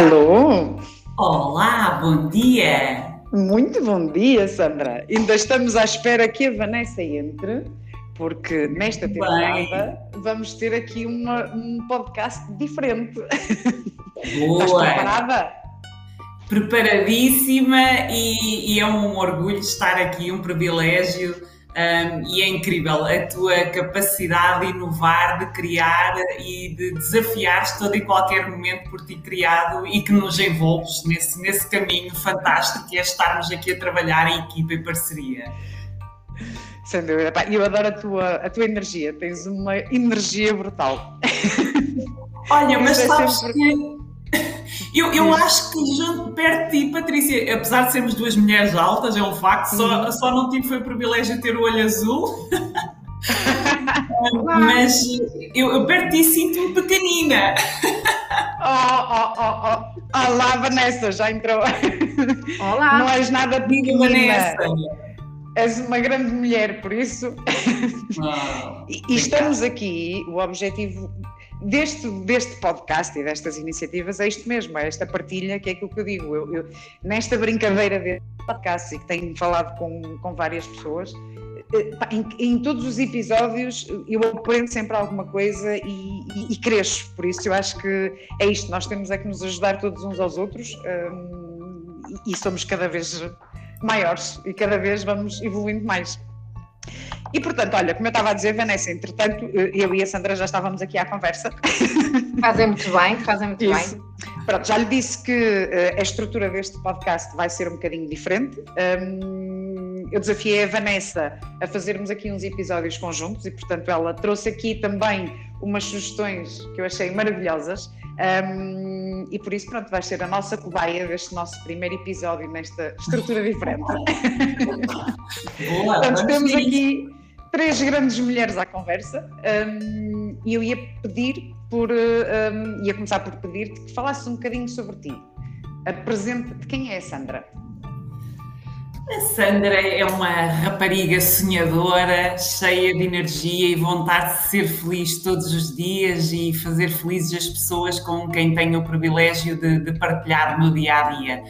Alô? Olá, bom dia! Muito bom dia, Sandra. Ainda estamos à espera que a Vanessa entre, porque nesta temporada Bem. vamos ter aqui uma, um podcast diferente. Boa! Estás preparada? Preparadíssima e, e é um orgulho estar aqui, um privilégio um, e é incrível a tua capacidade de inovar, de criar e de desafiar todo e qualquer momento por ti criado e que nos envolves nesse, nesse caminho fantástico que é estarmos aqui a trabalhar em equipa e parceria. Sem dúvida. Eu adoro a tua, a tua energia, tens uma energia brutal. Olha, mas é sabes sempre... que eu, eu acho que junto, perto de ti, Patrícia, apesar de sermos duas mulheres altas, é um facto, só, uhum. só não tive foi o privilégio de ter o olho azul. Mas eu, eu perto de ti sinto-me pequenina. Oh, oh, oh, oh. Olá, Vanessa, já entrou. Olá. Não és nada pequenina. Vanessa. És uma grande mulher, por isso. Oh, e, e estamos aqui, o objetivo deste, deste podcast e destas iniciativas é isto mesmo, é esta partilha que é aquilo que eu digo. Eu, eu nesta brincadeira deste podcast e que tenho falado com, com várias pessoas, eh, em, em, todos os episódios eu aprendo sempre alguma coisa e, e, e, cresço, por isso eu acho que é isto, nós temos é que nos ajudar todos uns aos outros um, e, e somos cada vez maiores e cada vez vamos evoluindo mais. E portanto, olha, como eu estava a dizer, Vanessa, entretanto, eu e a Sandra já estávamos aqui à conversa. Fazem muito bem, fazem muito Isso. bem. Pronto, já lhe disse que uh, a estrutura deste podcast vai ser um bocadinho diferente. Um, eu desafiei a Vanessa a fazermos aqui uns episódios conjuntos e, portanto, ela trouxe aqui também umas sugestões que eu achei maravilhosas. Um, e por isso, pronto, vai ser a nossa cobaia deste nosso primeiro episódio nesta estrutura diferente. Boa, Portanto, temos aqui três grandes mulheres à conversa um, e eu ia pedir por um, ia começar por pedir-te que falasses um bocadinho sobre ti. Apresenta-te quem é a Sandra? A Sandra é uma rapariga sonhadora, cheia de energia e vontade de ser feliz todos os dias e fazer felizes as pessoas com quem tenho o privilégio de, de partilhar no dia a dia,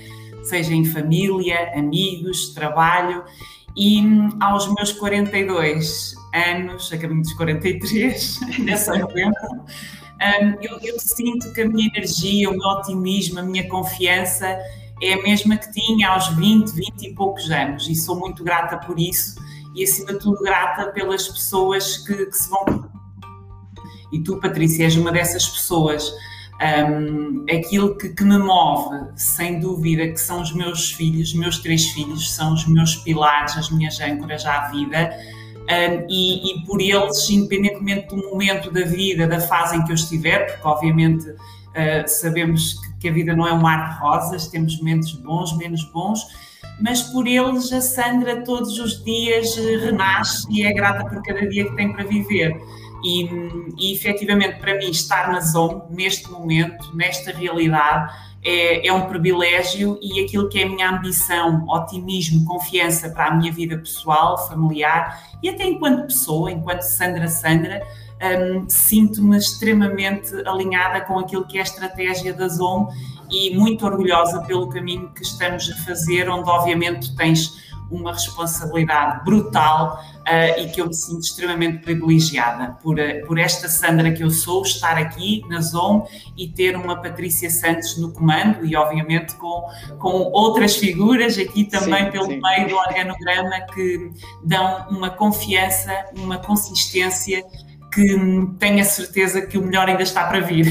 seja em família, amigos, trabalho. E aos meus 42 anos, a caminho dos 43, nessa novembro, eu, eu, sinto que a minha energia, o meu otimismo, a minha confiança é a mesma que tinha aos 20, 20 e poucos anos e sou muito grata por isso e acima de tudo grata pelas pessoas que, que se vão. E tu, Patrícia, és uma dessas pessoas. Um, aquilo que, que, me move, sem dúvida, que são os meus filhos, meus três filhos, são os meus pilares, as minhas âncoras à vida, um, e, e, por eles, independentemente do momento da vida, da fase em que eu estiver, porque obviamente uh, sabemos que, a vida não é um mar de rosas, temos momentos bons, menos bons, mas por eles a Sandra todos os dias renasce e é grata por cada dia que tem para viver. E, e efetivamente, para mim, estar na zona, neste momento, nesta realidade, é, é, um privilégio e aquilo que é a minha ambição, otimismo, confiança para a minha vida pessoal, familiar e até enquanto pessoa, enquanto Sandra Sandra, um, sinto-me extremamente alinhada com aquilo que é a estratégia da ZOM e muito orgulhosa pelo caminho que estamos a fazer, onde obviamente tens uma responsabilidade brutal uh, e que eu me sinto extremamente privilegiada por, uh, por esta Sandra que eu sou, estar aqui na ZOM e ter uma Patrícia Santos no comando e, obviamente, com, com outras figuras aqui também sim, pelo sim. meio do organograma que dão uma confiança, uma consistência que tenho a certeza que o melhor ainda está para vir.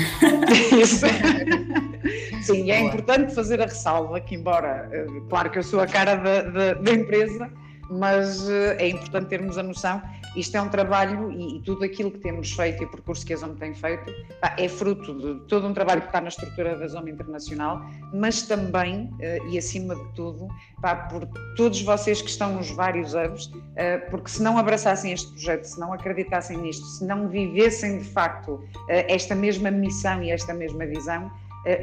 Isso. Sim, é importante fazer a ressalva que, embora, eh, claro que eu sou a cara da, da, da empresa, mas eh, é importante termos a noção, isto é um trabalho e, e, tudo aquilo que temos feito e o percurso que a Zona tem feito é fruto de todo um trabalho que está na estrutura da Zona Internacional, mas também eh, e acima de tudo por todos vocês que estão nos vários hubs, porque se não abraçassem este projeto, se não acreditassem nisto, se não vivessem de facto esta mesma missão e esta mesma visão,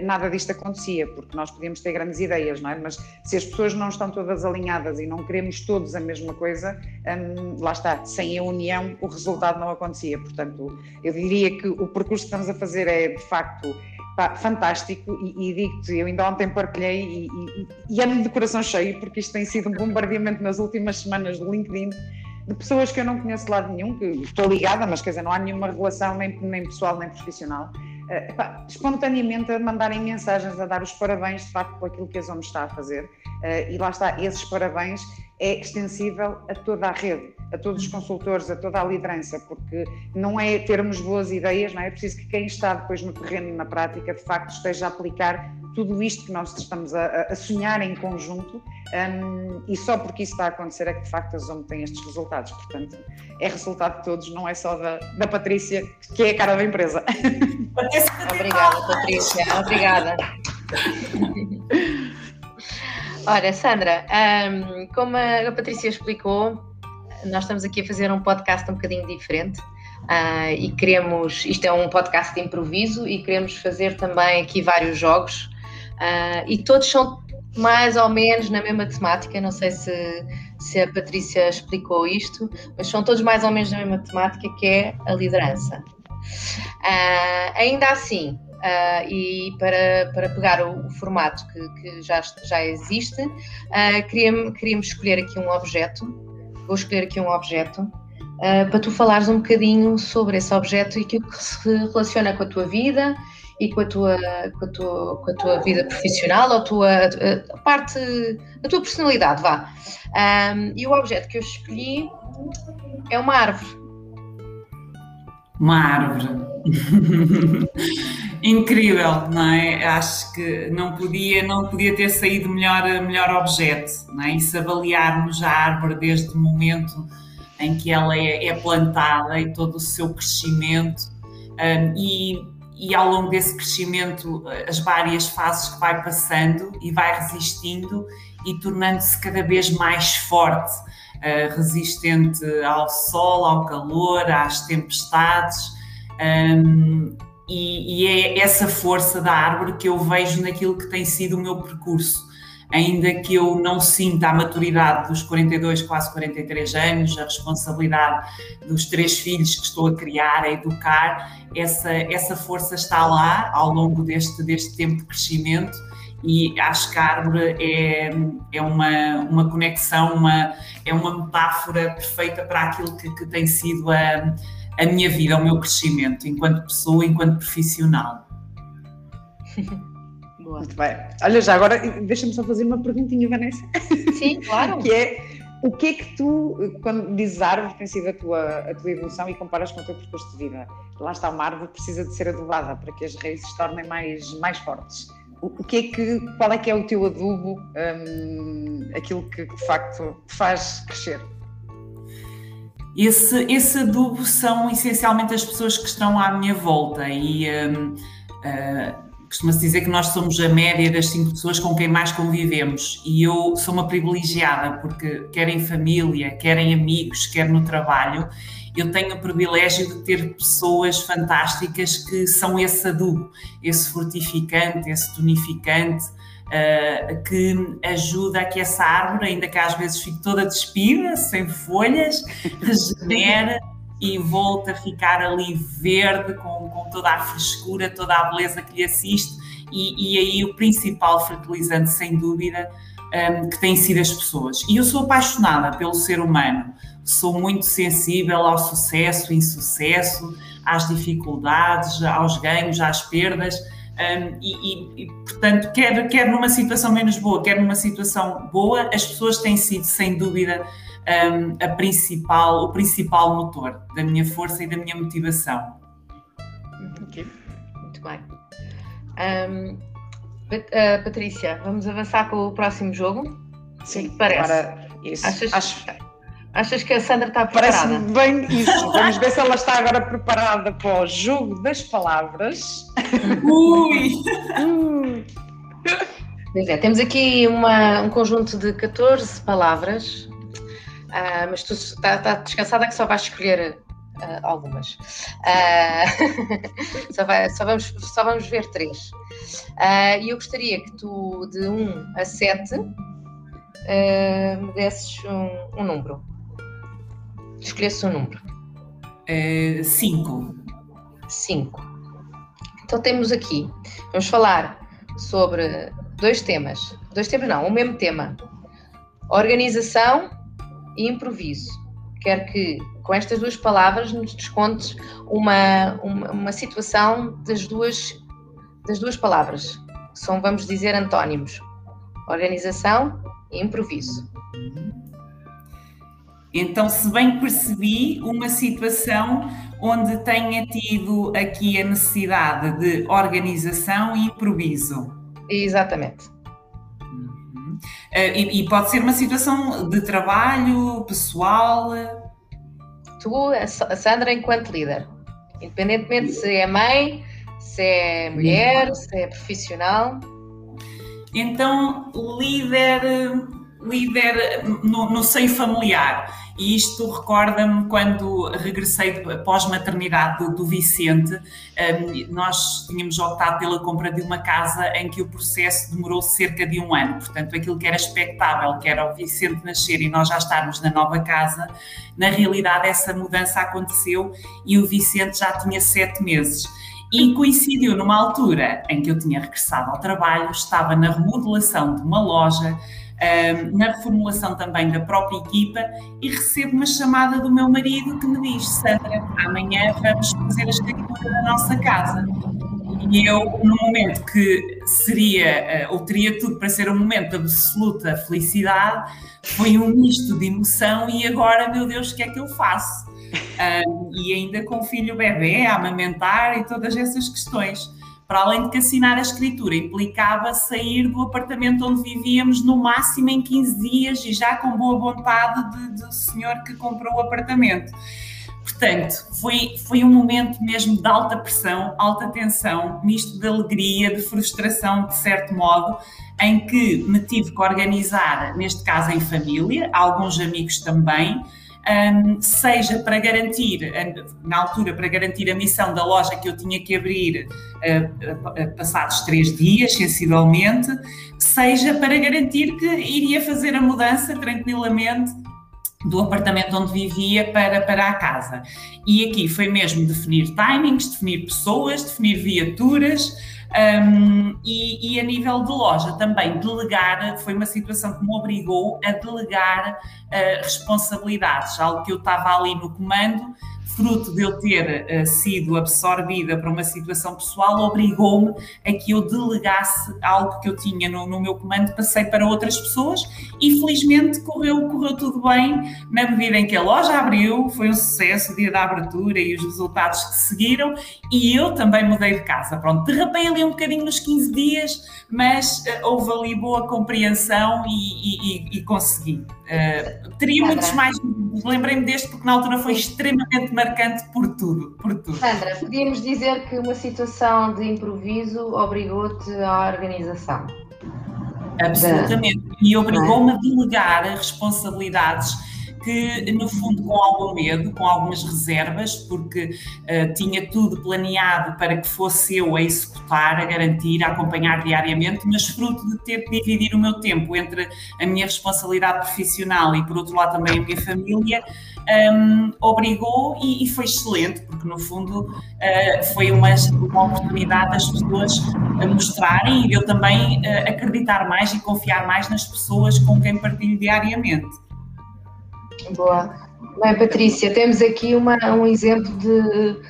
nada disto acontecia, porque nós podíamos ter grandes ideias, não é? Mas se as pessoas não estão todas alinhadas e não queremos todos a mesma coisa, hum, lá está, sem a união o resultado não acontecia. Portanto, eu diria que o percurso que estamos a fazer é, de facto, pá, fantástico e, e digo-te, eu ainda ontem partilhei e, e, e ando de coração cheio porque isto tem sido um bombardeamento nas últimas semanas do LinkedIn de pessoas que eu não conheço de lado nenhum, que estou ligada, mas quer dizer, não há nenhuma relação nem, nem pessoal nem profissional, epá, espontaneamente a mandarem mensagens, a dar os parabéns de facto por aquilo que a Zona está a fazer. Uh, e lá está, esses parabéns é extensível a toda a rede, a todos os consultores, a toda a liderança, porque não é termos boas ideias, não é? é preciso que quem está depois no terreno e na prática, de facto, esteja a aplicar tudo isto que nós estamos a, a sonhar em conjunto um, e só porque isso está a acontecer é que de facto a Zoom tem estes resultados. Portanto, é resultado de todos, não é só da, da Patrícia, que é a cara da empresa. Obrigada, Patrícia. Obrigada. Ora, Sandra, um, como a Patrícia explicou, nós estamos aqui a fazer um podcast um bocadinho diferente. Uh, e queremos, isto é um podcast de improviso e queremos fazer também aqui vários jogos uh, e todos são mais ou menos na mesma temática, não sei se, se a Patrícia explicou isto, mas são todos mais ou menos na mesma temática que é a liderança. Uh, ainda assim, e para, para pegar o, o formato que, que, já, já existe, queríamos, queríamos escolher aqui um objeto, vou escolher aqui um objeto, para tu falares um bocadinho sobre esse objeto e aquilo que se relaciona com a tua vida e com a tua, com a tua, com a tua vida profissional, ou a tua a parte, a tua personalidade, vá. Um, e o objeto que eu escolhi é uma árvore. Uma árvore. Incrível, não é? Acho que não podia, não podia ter saído melhor, melhor objeto, não é? E se avaliarmos a árvore desde o momento em que ela é, é plantada e todo o seu crescimento um, e e ao longo desse crescimento, as várias fases que vai passando e vai resistindo e tornando-se cada vez mais forte, uh, resistente ao sol, ao calor, às tempestades. Um, e, e é essa força da árvore que eu vejo naquilo que tem sido o meu percurso ainda que eu não sinta a maturidade dos 42, quase 43 anos, a responsabilidade dos três filhos que estou a criar, a educar, essa, essa força está lá ao longo deste, deste tempo de crescimento e acho que a árvore é, é uma, uma conexão, uma, é uma metáfora perfeita para aquilo que, que tem sido a, a minha vida, o meu crescimento enquanto pessoa, enquanto profissional. Boa. Muito bem. Olha, já agora deixa-me só fazer uma perguntinha, Vanessa. Sim, claro. que é o que é que tu, quando dizes árvore, tem sido a tua, a tua evolução e comparas com o teu percurso de vida? Lá está, uma árvore precisa de ser adubada para que as raízes se tornem mais, mais fortes. O, que é que, qual é que é o teu adubo, um, aquilo que de facto te faz crescer? Esse, esse adubo são essencialmente as pessoas que estão à minha volta e um, uh, ah, costuma-se dizer que nós somos a média das cinco pessoas com quem mais convivemos e eu sou uma privilegiada porque quer em família, quer em amigos, quer no trabalho, eu tenho o privilégio de ter pessoas fantásticas que são esse adubo, esse fortificante, esse tonificante, uh, que ajuda a que essa árvore, ainda que às vezes fique toda despida, sem folhas, regenere e volta a ficar ali verde, com, com toda a frescura, toda a beleza que lhe assiste, e, e aí o principal fertilizante, sem dúvida, um, que têm sido as pessoas. E eu sou apaixonada pelo ser humano, sou muito sensível ao sucesso, insucesso, às dificuldades, aos ganhos, às perdas. Um, e, e, portanto, quer, quer numa situação menos boa, quer numa situação boa, as pessoas têm sido, sem dúvida, um, a principal, o principal motor da minha força e da minha motivação. Okay. Muito bem. Um, uh, Patrícia, vamos avançar com o próximo jogo? Sim, parece. Agora, isso. Achas, Acho... achas que a Sandra está preparada? Parece bem isso. Vamos ver se ela está agora preparada para o jogo das palavras. Ui! Pois é, temos aqui uma, um conjunto de 14 palavras Uh, mas tu está tá descansada que só vais escolher uh, algumas. Uh, só, vai, só, vamos, só vamos ver três. E eu gostaria que tu, de 1 a 7, me desses um, um número. Escolhesse um número. 5. 5. Então temos aqui, vamos falar sobre dois temas, dois temas não, o mesmo tema, organização e improviso. Quero que com estas duas palavras nos descontes uma, uma, uma situação das duas, das duas palavras, são, vamos dizer, antónimos, organização e improviso. Então, se bem percebi, uma situação onde tenha tido aqui a necessidade de organização e improviso. Exatamente. Uhum. Eh, e, e, pode ser uma situação de trabalho, pessoal? Tu, a Sandra, enquanto líder, independentemente se é mãe, se é mulher, se é profissional. Então, líder, líder no, no seio familiar. E isto recorda-me quando regressei pós-maternidade do, do, Vicente, nós tínhamos optado pela compra de uma casa em que o processo demorou cerca de um ano, portanto aquilo que era expectável, que era o Vicente nascer e nós já estarmos na nova casa, na realidade essa mudança aconteceu e o Vicente já tinha sete meses. E coincidiu numa altura em que eu tinha regressado ao trabalho, estava na remodelação de uma loja, na reformulação também da própria equipa e recebo uma chamada do meu marido que me diz: Sandra, amanhã vamos fazer a escritura da nossa casa. E eu, no momento que seria, eh, ou teria tudo para ser um momento de absoluta felicidade, foi um misto de emoção e agora, meu Deus, o que é que eu faço? Um, e ainda com o filho bebê a amamentar e todas essas questões para além de que assinar a escritura implicava sair do apartamento onde vivíamos no máximo em 15 dias e já com boa vontade de, do senhor que comprou o apartamento. Portanto, foi, foi um momento mesmo de alta pressão, alta tensão, misto de alegria, de frustração, de certo modo, em que me tive que organizar, neste caso em família, alguns amigos também, um, seja para garantir, na altura, para garantir a missão da loja que eu tinha que abrir uh, passados três dias, sensivelmente, seja para garantir que iria fazer a mudança tranquilamente do apartamento onde vivia para, para a casa. E aqui foi mesmo definir timings, definir pessoas, definir viaturas, um, e, e, a nível de loja também, delegar, foi uma situação que me obrigou a delegar uh, responsabilidades, algo que eu estava ali no comando fruto de eu ter uh, sido absorvida para uma situação pessoal, obrigou-me a que eu delegasse algo que eu tinha no, no, meu comando, passei para outras pessoas e felizmente correu, correu tudo bem na medida em que a loja abriu, foi um sucesso o dia da abertura e os resultados que seguiram e eu também mudei de casa. Pronto, derrapei ali um bocadinho nos 15 dias, mas uh, houve ali boa compreensão e, e, e consegui. Uh, teria muitos mais, lembrei-me deste porque na altura foi extremamente marcante por tudo, por tudo. Sandra, podíamos dizer que uma situação de improviso obrigou-te à organização. Absolutamente, e obrigou-me a delegar responsabilidades que, no fundo, com algum medo, com algumas reservas, porque uh, tinha tudo planeado para que fosse eu a executar, a garantir, a acompanhar diariamente, mas fruto de ter que dividir o meu tempo entre a minha responsabilidade profissional e, por outro lado, também a minha família, um, obrigou e, e, foi excelente, porque no fundo uh, foi uma, uma oportunidade das pessoas mostrarem e eu também uh, acreditar mais e confiar mais nas pessoas com quem partilho diariamente. Boa. Bem, Patrícia, temos aqui uma, um exemplo de,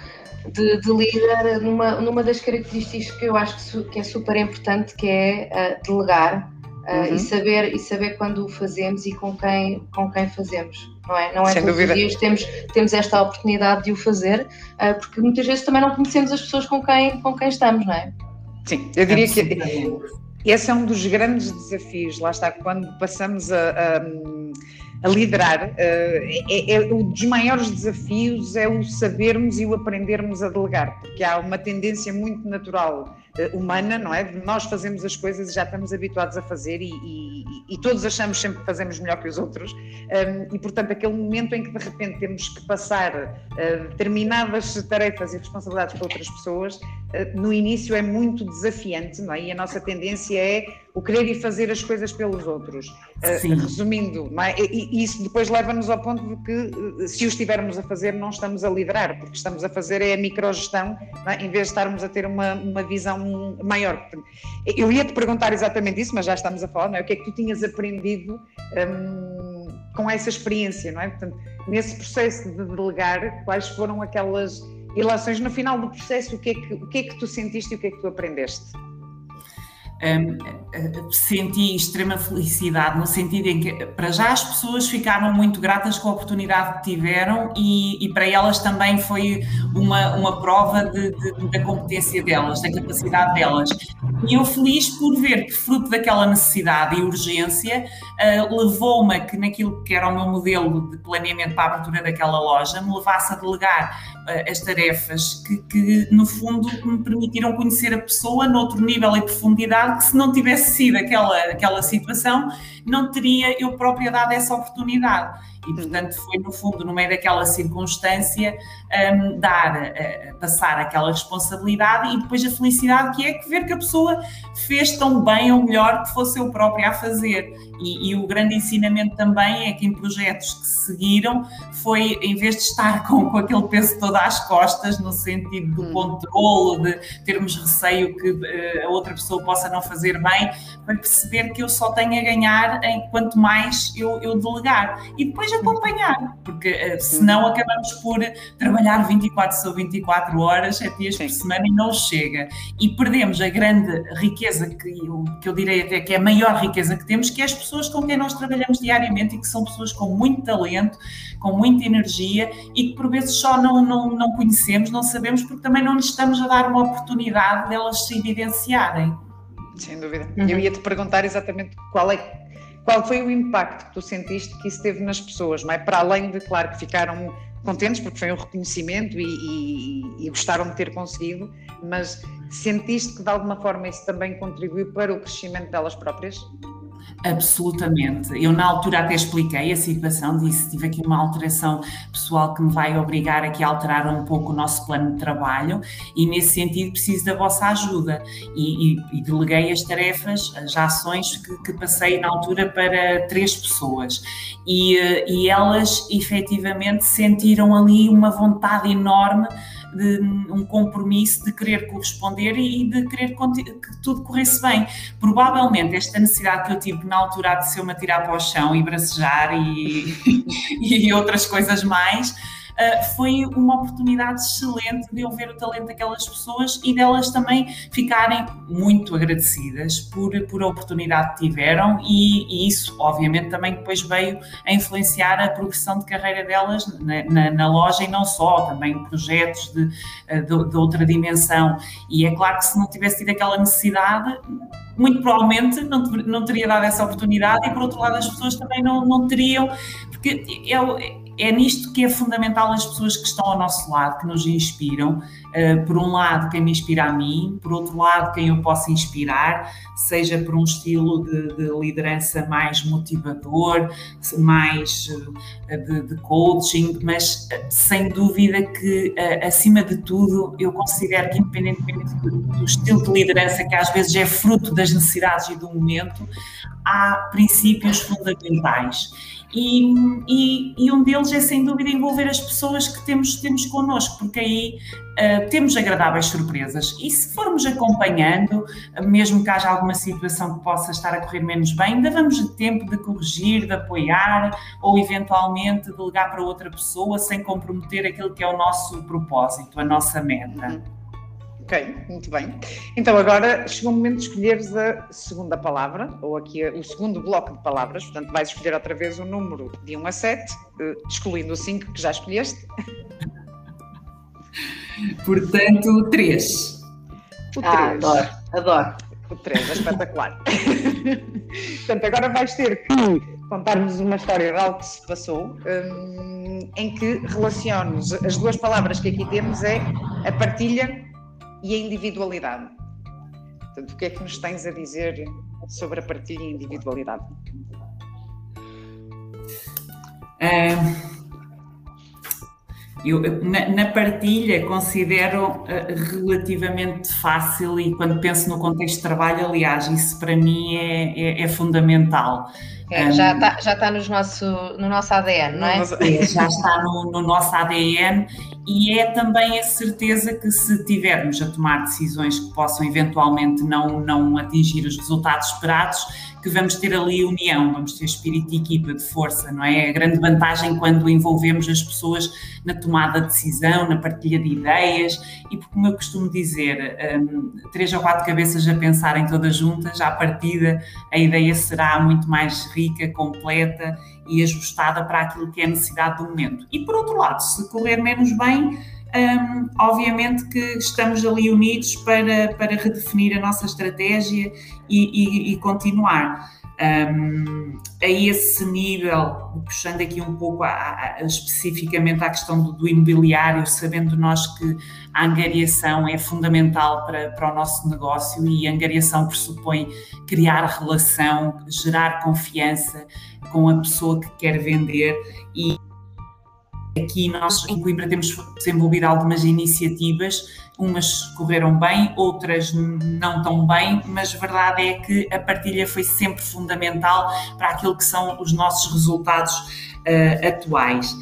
de, de, líder numa, numa das características que eu acho que, que é super importante, que é uh, delegar uh, uhum. e, saber, e saber quando o fazemos e com quem, com quem fazemos. Não é, não é Sem todos dúvida. os dias temos, temos esta oportunidade de o fazer, uh, porque muitas vezes também não conhecemos as pessoas com quem, com quem estamos, não é? Sim, eu diria que esse é um dos grandes desafios, lá está, quando passamos a, a a liderar. Eh, é, é, um dos maiores desafios é o sabermos e o aprendermos a delegar, porque há uma tendência muito natural uh, humana, não é? Nós fazemos as coisas e já estamos habituados a fazer e, e, e, todos achamos sempre que fazemos melhor que os outros um, e, portanto, aquele momento em que de repente temos que passar uh, determinadas tarefas e responsabilidades para outras pessoas, uh, no início é muito desafiante, não é? E a nossa tendência é o querer e fazer as coisas pelos outros. Uh, resumindo, é? e, isso depois leva-nos ao ponto de que, se o estivermos a fazer, não estamos a liderar, porque estamos a fazer é a microgestão, é? em vez de estarmos a ter uma, uma visão maior. Eu ia te perguntar exatamente isso, mas já estamos a falar, não é? O que é que tu tinhas aprendido um, com essa experiência, não é? Portanto, nesse processo de delegar, quais foram aquelas relações no final do processo, o que é que, o que, é que tu sentiste e o que é que tu aprendeste? Um, senti extrema felicidade, no sentido em que, para já, as pessoas ficaram muito gratas com a oportunidade que tiveram e, e para elas também foi uma, uma prova de, de, da competência delas, da capacidade delas. E eu feliz por ver que, fruto daquela necessidade e urgência, uh, levou-me a que, naquilo que era o meu modelo de planeamento para a abertura daquela loja, me levasse a delegar uh, as tarefas que, que, no fundo, me permitiram conhecer a pessoa noutro nível e profundidade que se não tivesse sido aquela, aquela situação, não teria eu própria dado essa oportunidade. E, portanto, foi no fundo, no meio daquela circunstância, um, dar, uh, passar aquela responsabilidade e depois a felicidade que é que ver que a pessoa fez tão bem ou melhor que fosse eu própria a fazer. E, e, o grande ensinamento também é que em projetos que seguiram foi, em vez de estar com, com aquele peso todo às costas, no sentido do hum. controle, de termos receio que uh, a outra pessoa possa não fazer bem, foi perceber que eu só tenho a ganhar em quanto mais eu, eu delegar. E depois acompanhar, porque uh, senão acabamos por trabalhar 24 sobre 24 horas, 7 dias por semana e não chega. E perdemos a grande riqueza que eu, que eu direi até que é a maior riqueza que temos, que é as pessoas com quem nós trabalhamos diariamente e que são pessoas com muito talento, com muita energia e que por vezes só não, não, não conhecemos, não sabemos, porque também não lhes estamos a dar uma oportunidade delas se evidenciarem. Sem dúvida. Uhum. Eu ia te perguntar exatamente qual é qual foi o impacto que tu sentiste que isso teve nas pessoas, não é? Para além de, claro, que ficaram contentes porque foi um reconhecimento e, e, e, gostaram de ter conseguido, mas sentiste que de alguma forma isso também contribuiu para o crescimento delas próprias? Absolutamente. Eu, na altura, até expliquei a situação, disse: tive aqui uma alteração pessoal que me vai obrigar aqui a alterar um pouco o nosso plano de trabalho e, nesse sentido, preciso da vossa ajuda. E, e, e deleguei as tarefas, as ações que, que, passei na altura para três pessoas. E, eh, e elas, efetivamente, sentiram ali uma vontade enorme de um compromisso de querer corresponder e de querer que tudo corresse bem. Provavelmente esta necessidade que eu tive na altura de ser-me a tirar para o chão e bracejar e, e outras coisas mais uh, foi uma oportunidade excelente de eu ver o talento daquelas pessoas e delas também ficarem muito agradecidas por, por a oportunidade que tiveram e, e isso, obviamente, também depois veio a influenciar a progressão de carreira delas na, na, na loja e não só, também projetos de, de, de outra dimensão. E é claro que se não tivesse tido aquela necessidade, muito provavelmente não, não teria dado essa oportunidade e por outro lado as pessoas também não, não teriam, porque eu, é nisto que é fundamental as pessoas que estão ao nosso lado, que nos inspiram. Uh, por um lado, quem me inspira a mim, por outro lado, quem eu posso inspirar, seja por um estilo de, de liderança mais motivador, mais uh, de, de, coaching, mas uh, sem dúvida que, acima de tudo, eu considero que, independentemente do estilo de liderança, que às vezes é fruto das necessidades e do momento, há princípios fundamentais e, e, e, um deles é sem dúvida envolver as pessoas que temos, temos connosco, porque aí uh, temos agradáveis surpresas. E se formos acompanhando, mesmo que haja alguma situação que possa estar a correr menos bem, ainda vamos de tempo de corrigir, de apoiar ou eventualmente delegar para outra pessoa sem comprometer aquilo que é o nosso propósito, a nossa meta. Uhum. Ok, muito bem. Então agora chegou o momento de escolheres a segunda palavra, ou aqui o segundo bloco de palavras, portanto vais escolher outra vez o número de 1 a 7, eh, excluindo o 5 que já escolheste. Portanto, 3. O 3. Ah, adoro, adoro. O 3, é espetacular. portanto, agora vais ter que contar-nos uma história real que se passou, um, em que relaciones as duas palavras que aqui temos é a partilha e a individualidade. Portanto, o que é que nos tens a dizer sobre a partilha e a individualidade? Eu, na, na partilha, considero uh, relativamente fácil e quando penso no contexto de trabalho, aliás, isso para mim é, é, é fundamental. É, já está já tá nos nosso, no nosso ADN, não é? é já está no, no, nosso ADN e é também a certeza que se tivermos a tomar decisões que possam eventualmente não, não atingir os resultados esperados, que vamos ter ali união, vamos ter espírito de equipa, de força, não é? A grande vantagem quando envolvemos as pessoas na tomada de decisão, na partilha de ideias e, como eu costumo dizer, um, três ou quatro cabeças a pensarem todas juntas, à partida a ideia será muito mais rica, completa e ajustada para aquilo que é a necessidade do momento. E, por outro lado, se correr menos bem, um, obviamente que estamos ali unidos para, para redefinir a nossa estratégia e, e, e continuar. Um, a esse nível, puxando aqui um pouco a, a, especificamente à questão do, do, imobiliário, sabendo nós que a angariação é fundamental para, para o nosso negócio e a angariação pressupõe criar relação, gerar confiança com a pessoa que quer vender e Aqui nós em Coimbra temos desenvolvido algumas iniciativas, umas correram bem, outras não tão bem, mas a verdade é que a partilha foi sempre fundamental para aquilo que são os nossos resultados uh, atuais.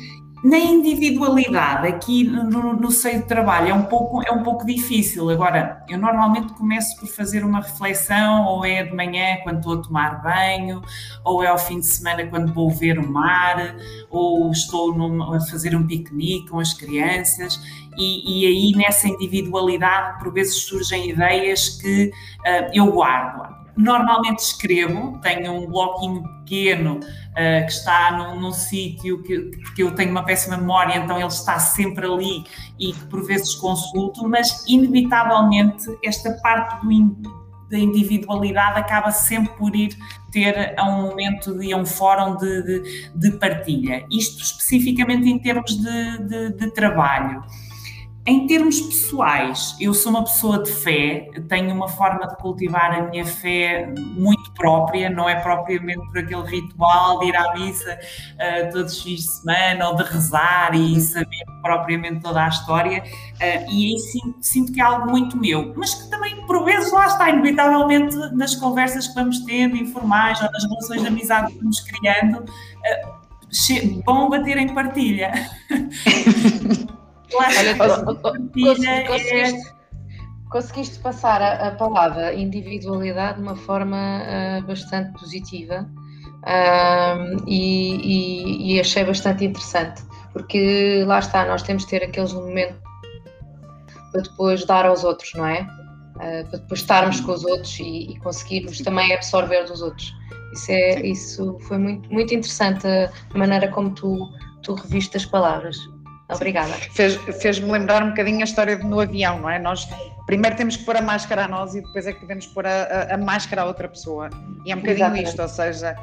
Na individualidade, aqui no, no, seio de trabalho, é um, pouco, é um pouco difícil. Agora, eu normalmente começo por fazer uma reflexão, ou é de manhã quando estou a tomar banho, ou é ao fim de semana quando vou ver o mar, ou estou a fazer um piquenique com as crianças. E, e, aí, nessa individualidade, por vezes surgem ideias que uh, eu guardo Normalmente escrevo, tenho um bloquinho pequeno uh, que está num, num sítio que porque eu tenho uma péssima memória, então ele está sempre ali e que por vezes consulto, mas inevitavelmente esta parte in, da individualidade acaba sempre por ir ter a um momento e a um fórum de, de, de partilha. Isto especificamente em termos de, de, de trabalho. Em termos pessoais, eu sou uma pessoa de fé, tenho uma forma de cultivar a minha fé muito própria, não é propriamente por aquele ritual de ir à missa uh, todos os fins de semana ou de rezar e saber propriamente toda a história, uh, e aí sinto, sinto, que é algo muito meu, mas que também por vezes lá está, inevitavelmente nas conversas que vamos tendo, informais ou nas relações de amizade que vamos criando, uh, bom bater em partilha. Olha, conseguiste, conseguiste, conseguiste, passar a, a, palavra individualidade de uma forma uh, bastante positiva uh, e, e, e, achei bastante interessante, porque lá está, nós temos de ter aqueles momentos para depois dar aos outros, não é? Uh, para depois estarmos com os outros e, e, conseguirmos também absorver dos outros. Isso, é, isso foi muito, muito interessante a maneira como tu, tu reviste as palavras. Obrigada. Fez-me fez lembrar um bocadinho a história no avião, não é? Nós primeiro temos que pôr a máscara a nós e depois é que devemos pôr a, a, a máscara a outra pessoa. E é um bocadinho Exatamente. isto, ou seja,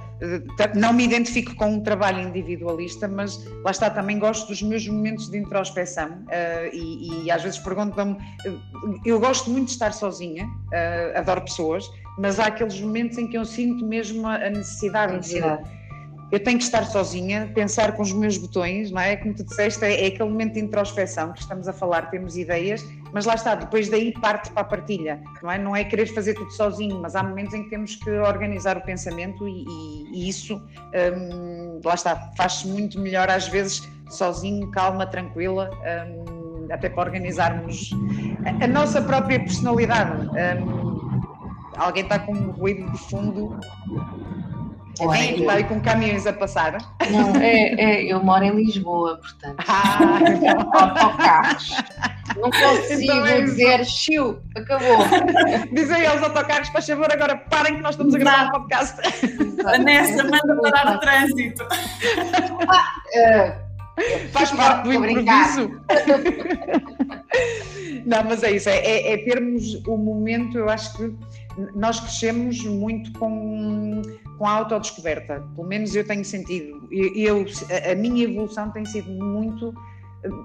não me identifico com um trabalho individualista, mas lá está, também gosto dos meus momentos de introspeção uh, e, e, às vezes perguntam-me, eu gosto muito de estar sozinha, uh, adoro pessoas, mas há aqueles momentos em que eu sinto mesmo a necessidade, necessidade. de eu tenho que estar sozinha, pensar com os meus botões, não é? Como tu disseste, é, é, aquele momento de introspeção que estamos a falar, temos ideias, mas lá está, depois daí parte para a partilha, não é? Não é querer fazer tudo sozinho, mas há momentos em que temos que organizar o pensamento e, e, e isso, hum, lá está, faz-se muito melhor às vezes sozinho, calma, tranquila, hum, até para organizarmos a, a nossa própria personalidade. Hum, alguém está com um ruído de fundo É que vai com caminhões a passar? Não, é, é, eu moro em Lisboa, portanto. Ah, então. autocarros. Não consigo então é dizer chiu, acabou. Dizem aos autocarros, para favor, agora parem que nós estamos a gravar um podcast. Vanessa, manda parar o trânsito. Ah, uh, Faz parte do improviso. Não, mas é isso, é, é, é termos o momento, eu acho que nós crescemos muito com, com a autodescoberta, pelo menos eu tenho sentido. Eu, a minha evolução tem sido muito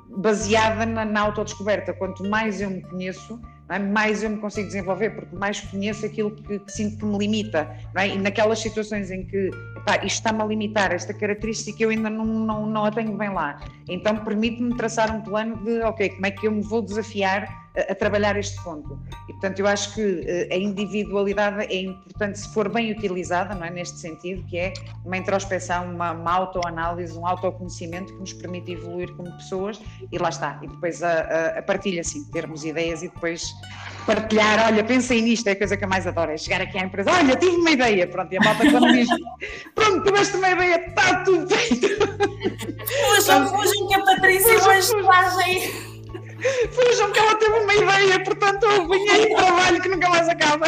baseada na, na autodescoberta. Quanto mais eu me conheço, é? mais eu me consigo desenvolver, porque mais conheço aquilo que, que sinto que me limita. É? E naquelas situações em que epá, isto está-me a limitar, esta característica eu ainda não, não, não a tenho bem lá, então permite-me traçar um plano de, ok, como é que eu me vou desafiar a, trabalhar este ponto. E, portanto, eu acho que eh, a individualidade é importante se for bem utilizada, não é? Neste sentido, que é uma introspeção, uma, uma autoanálise, um autoconhecimento que nos permite evoluir como pessoas e lá está. E depois a, a, partilha, sim, termos ideias e depois partilhar, olha, pensei nisto, é a coisa que eu mais adoro, é chegar aqui à empresa, olha, tive uma ideia, pronto, e a malta quando diz, pronto, tiveste uma ideia, está tudo feito. Fujam, fujam que a Patrícia hoje faz aí Fujam que ela teve uma ideia, portanto venha aí trabalho que nunca mais acaba.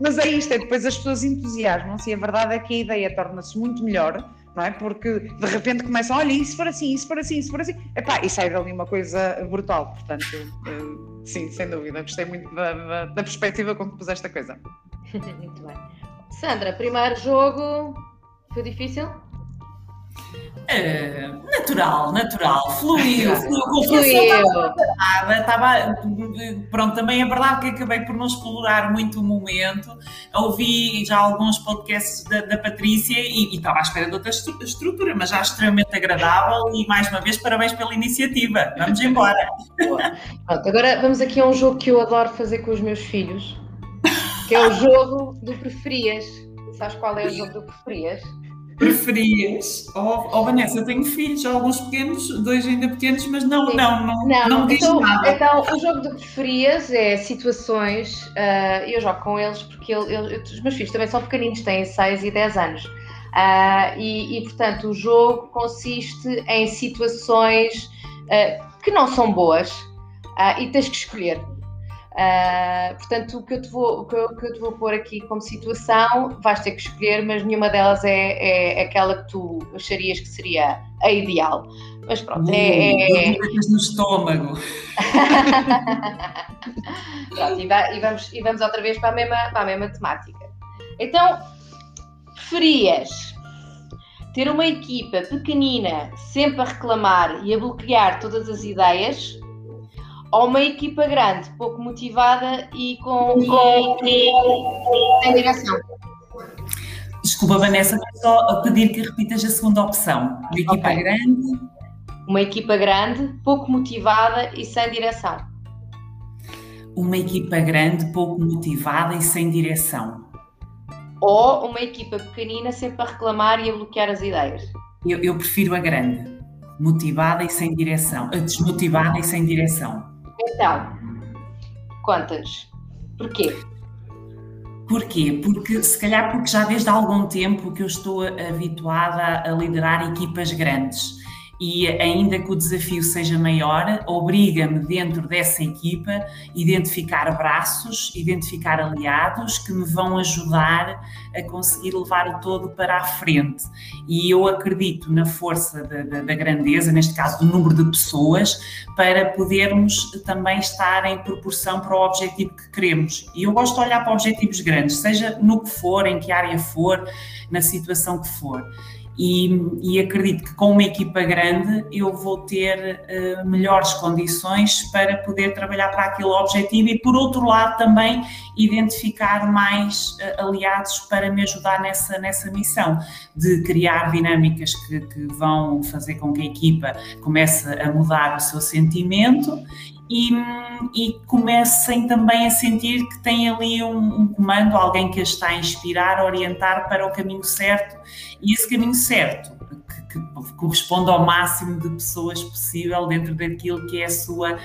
Mas é isto, é depois as pessoas entusiasmam-se e a verdade é que a ideia torna-se muito melhor, não é? Porque de repente começam, olha, isso for assim, isso for assim, isso for assim, epá, e sai dali uma coisa brutal, portanto, eh, sim, sem dúvida, gostei muito da, da, da perspectiva com que puseste a coisa. muito bem. Sandra, primeiro jogo foi difícil? Uh, natural, natural, fluiu, fluiu. Estava, pronto, também é verdade que acabei por não explorar muito o momento. Ouvi já alguns podcasts da, da Patrícia e, e, estava à espera de outra estrutura, mas já extremamente agradável e mais uma vez parabéns pela iniciativa. Vamos embora. Pronto, agora vamos aqui a um jogo que eu adoro fazer com os meus filhos, que é o jogo do preferias. Sabes qual é o jogo do preferias? Preferias? Oh, oh, Vanessa, eu tenho filhos, alguns pequenos, dois ainda pequenos, mas não, não, não, não, não diz então, nada. Então, o jogo de preferias é situações, uh, eu jogo com eles porque ele, ele, os meus filhos também são pequeninos, têm 6 e 10 anos. Uh, e, e, portanto, o jogo consiste em situações uh, que não são boas e tens que escolher. Uh, portanto, o que, eu te vou, o que, eu, que eu te vou pôr aqui como situação, vais ter que escolher, mas nenhuma delas é, é aquela que tu acharias que seria a ideal. Mas pronto, uh, é. é... no estômago. pronto, e, vai, e, vamos, e vamos outra vez para a, mesma, para a mesma temática. Então, preferias ter uma equipa pequenina sempre a reclamar e a bloquear todas as ideias ou uma equipa grande, pouco motivada e com sem direção. Desculpa, Vanessa, só pedir que repitas a segunda opção. Uma equipa okay. grande. Uma equipa grande, pouco motivada e sem direção. Uma equipa grande, pouco motivada e sem direção. Ou uma equipa pequenina sempre a reclamar e a bloquear as ideias. Eu, eu prefiro a grande, motivada e sem direção. A desmotivada e sem direção. Então, quantas? Porquê? Porquê? Porque se calhar porque já desde há algum tempo que eu estou habituada a liderar equipas grandes e ainda que o desafio seja maior, obriga-me dentro dessa equipa identificar braços, identificar aliados que me vão ajudar a conseguir levar o todo para a frente. E eu acredito na força da, da, da grandeza, neste caso do número de pessoas, para podermos também estar em proporção para o objetivo que queremos. E eu gosto de olhar para objetivos grandes, seja no que for, em que área for, na situação que for. E, e, acredito que com uma equipa grande eu vou ter uh, melhores condições para poder trabalhar para aquele objetivo e, por outro lado, também identificar mais uh, aliados para me ajudar nessa, nessa missão de criar dinâmicas que, que vão fazer com que a equipa comece a mudar o seu sentimento e, e, comecem também a sentir que tem ali um, um, comando, alguém que a está a inspirar, a orientar para o caminho certo e esse caminho certo que, que corresponde ao máximo de pessoas possível dentro daquilo que é a sua uh,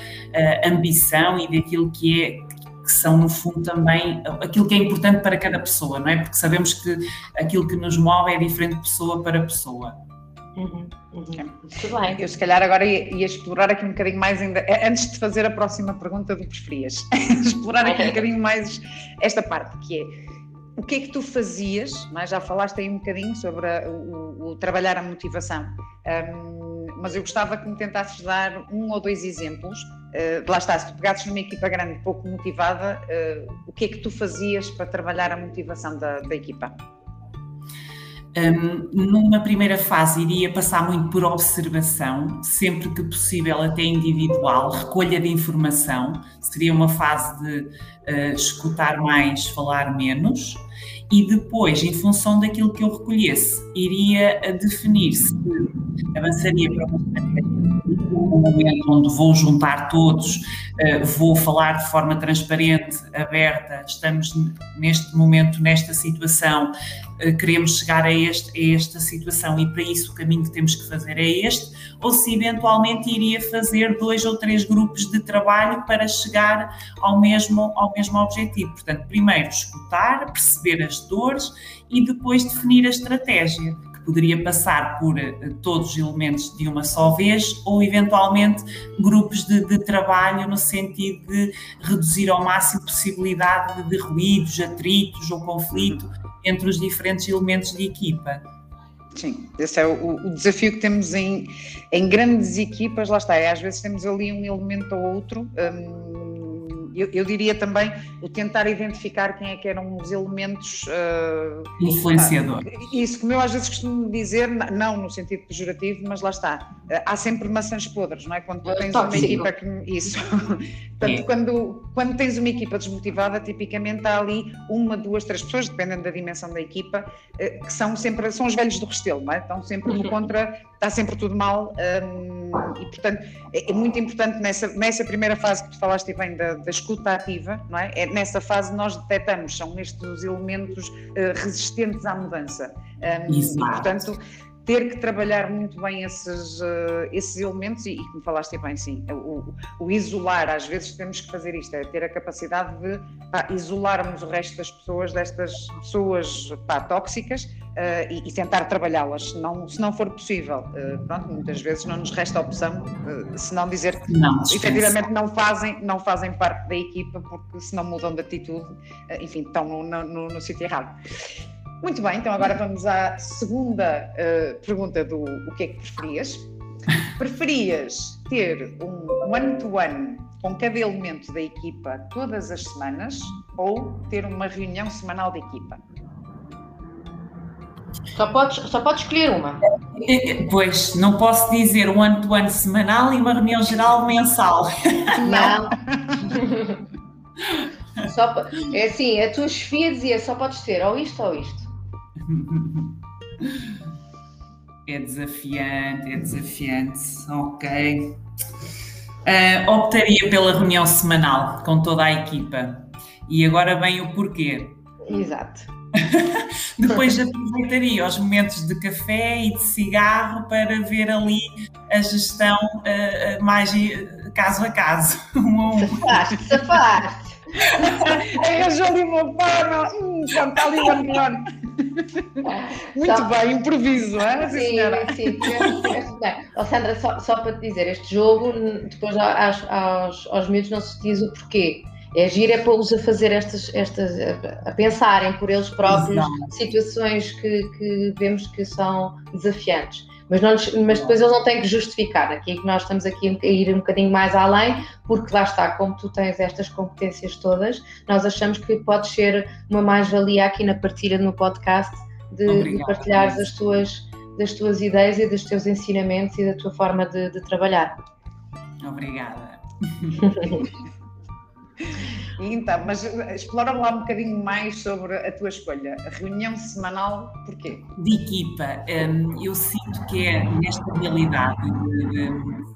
ambição e daquilo que é que são no fundo também aquilo que é importante para cada pessoa, não é? Porque sabemos que aquilo que nos move é diferente pessoa para pessoa. Uhum, uhum. Muito bem. Eu se calhar agora ia, ia, explorar aqui um bocadinho mais ainda, eh, antes de fazer a próxima pergunta do preferias, explorar aqui um bocadinho mais esta parte, que é o que é que tu fazias, mas já falaste aí um bocadinho sobre a, o, o, trabalhar a motivação, um, mas eu gostava que me tentasses dar um ou dois exemplos, uh, lá está, se tu pegasses numa equipa grande pouco motivada, uh, o que é que tu fazias para trabalhar a motivação da, da equipa? Um, numa primeira fase, iria passar muito por observação, sempre que possível, até individual, recolha de informação. Seria uma fase de uh, escutar mais, falar menos. E depois, em função daquilo que eu recolhesse, iria definir se avançaria para um momento onde vou juntar todos, uh, vou falar de forma transparente, aberta. Estamos neste momento, nesta situação, eh, queremos chegar a, este, a esta situação e para isso o caminho que temos que fazer é este, ou se eventualmente iria fazer dois ou três grupos de trabalho para chegar ao mesmo, ao mesmo objetivo. Portanto, primeiro escutar, perceber as dores e depois definir a estratégia, que poderia passar por eh, todos os elementos de uma só vez ou eventualmente grupos de, de trabalho no sentido de reduzir ao máximo a possibilidade de, de ruídos, atritos ou conflito entre os diferentes elementos de equipa. Sim, esse é o, o, desafio que temos em, em grandes equipas, lá está, é, às vezes temos ali um elemento ou outro, hum, eu, eu, diria também o tentar identificar quem é que eram os elementos uh, influenciador. isso, como eu às vezes costumo dizer, não no sentido pejorativo, mas lá está, uh, há sempre maçãs podres, não é? Quando tu tens Tóxico. uma equipa que. Isso. Portanto, é. quando, quando tens uma equipa desmotivada, tipicamente há ali uma, duas, três pessoas, dependendo da dimensão da equipa, que são sempre são os velhos do Restelo, não é? Estão sempre no contra, está sempre tudo mal. Um, e, portanto, é, é, muito importante nessa, nessa primeira fase que tu falaste bem da, da escuta ativa, não é? é? Nessa fase nós detectamos, são estes os elementos uh, resistentes à mudança. Um, e, portanto, ter que trabalhar muito bem esses, uh, esses elementos e, e, como falaste bem, sim, o, o, isolar, às vezes temos que fazer isto, é ter a capacidade de pá, isolarmos o resto das pessoas, destas pessoas pá, tóxicas uh, e, e, tentar trabalhá-las, se não, se não for possível. Uh, pronto, muitas vezes não nos resta opção, se não dizer que não, efetivamente não fazem, não fazem parte da equipa porque se não mudam de atitude, enfim, estão no, no, no sítio errado. Muito bem, então agora vamos à segunda uh, pergunta do o que é que preferias? Preferias ter um one-to-one com cada elemento da equipa todas as semanas ou ter uma reunião semanal da equipa? Só podes, só podes escolher uma. Pois, não posso dizer um one-to-one semanal e uma reunião geral mensal. Não. só, é assim, a tua chefia dizia só podes ter ou isto ou isto. É desafiante, é desafiante. Ok. Uh, optaria pela reunião semanal com toda a equipa. E agora vem o porquê. Exato. Depois aproveitaria os momentos de café e de cigarro para ver ali a gestão uh, mais caso a caso. Um a um. Safaste, safaste. Arranjou ali uma forma. Hum, está ali uma melhor. Muito só... bem, improviso, é? Sim, sim, oh, Sandra, só, só para te dizer, este jogo, depois aos, aos, aos miúdos não se diz o porquê. É agir é pô-los a fazer estas, estas, a pensarem por eles próprios Exato. situações que, que vemos que são desafiantes. Mas, não, mas depois eles não têm que justificar. Aqui é que nós estamos aqui a ir um bocadinho mais além, porque lá está, como tu tens estas competências todas, nós achamos que pode ser uma mais-valia aqui na partilha no podcast de, de partilhares as tuas, das tuas ideias e dos teus ensinamentos e da tua forma de, de trabalhar. Obrigada. Então, mas explora lá um bocadinho mais sobre a tua escolha. A reunião semanal, porquê? De equipa. Hum, eu sinto que é nesta realidade de,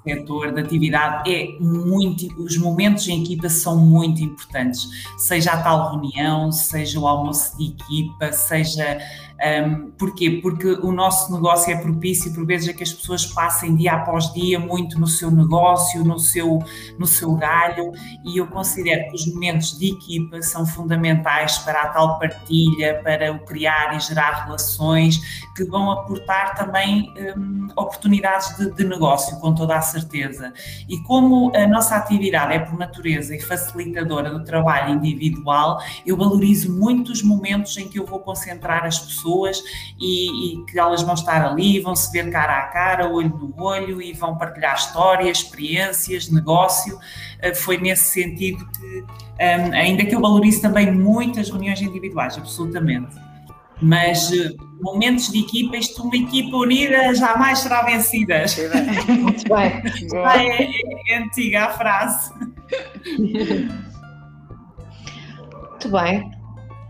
setor, de atividade, é muito, os momentos em equipa são muito importantes. Seja a tal reunião, seja o almoço de equipa, seja um, porquê? Porque o nosso negócio é propício, por vezes, a que as pessoas passem dia após dia muito no seu negócio, no seu, no seu galho, e eu considero que os momentos de equipa são fundamentais para a tal partilha, para o criar e gerar relações que vão aportar também um, oportunidades de, de negócio, com toda a certeza. E como a nossa atividade é por natureza e facilitadora do trabalho individual, eu valorizo muito os momentos em que eu vou concentrar as pessoas pessoas e, e, que elas vão estar ali, vão se ver cara a cara, olho no olho e vão partilhar histórias, experiências, negócio. Uh, foi nesse sentido que, um, ainda que eu valorize também muitas reuniões individuais, absolutamente. mas eh, momentos de equipa, isto uma equipa unida jamais será vencida. Muito bem. É, é, é antiga a frase. Muito bem.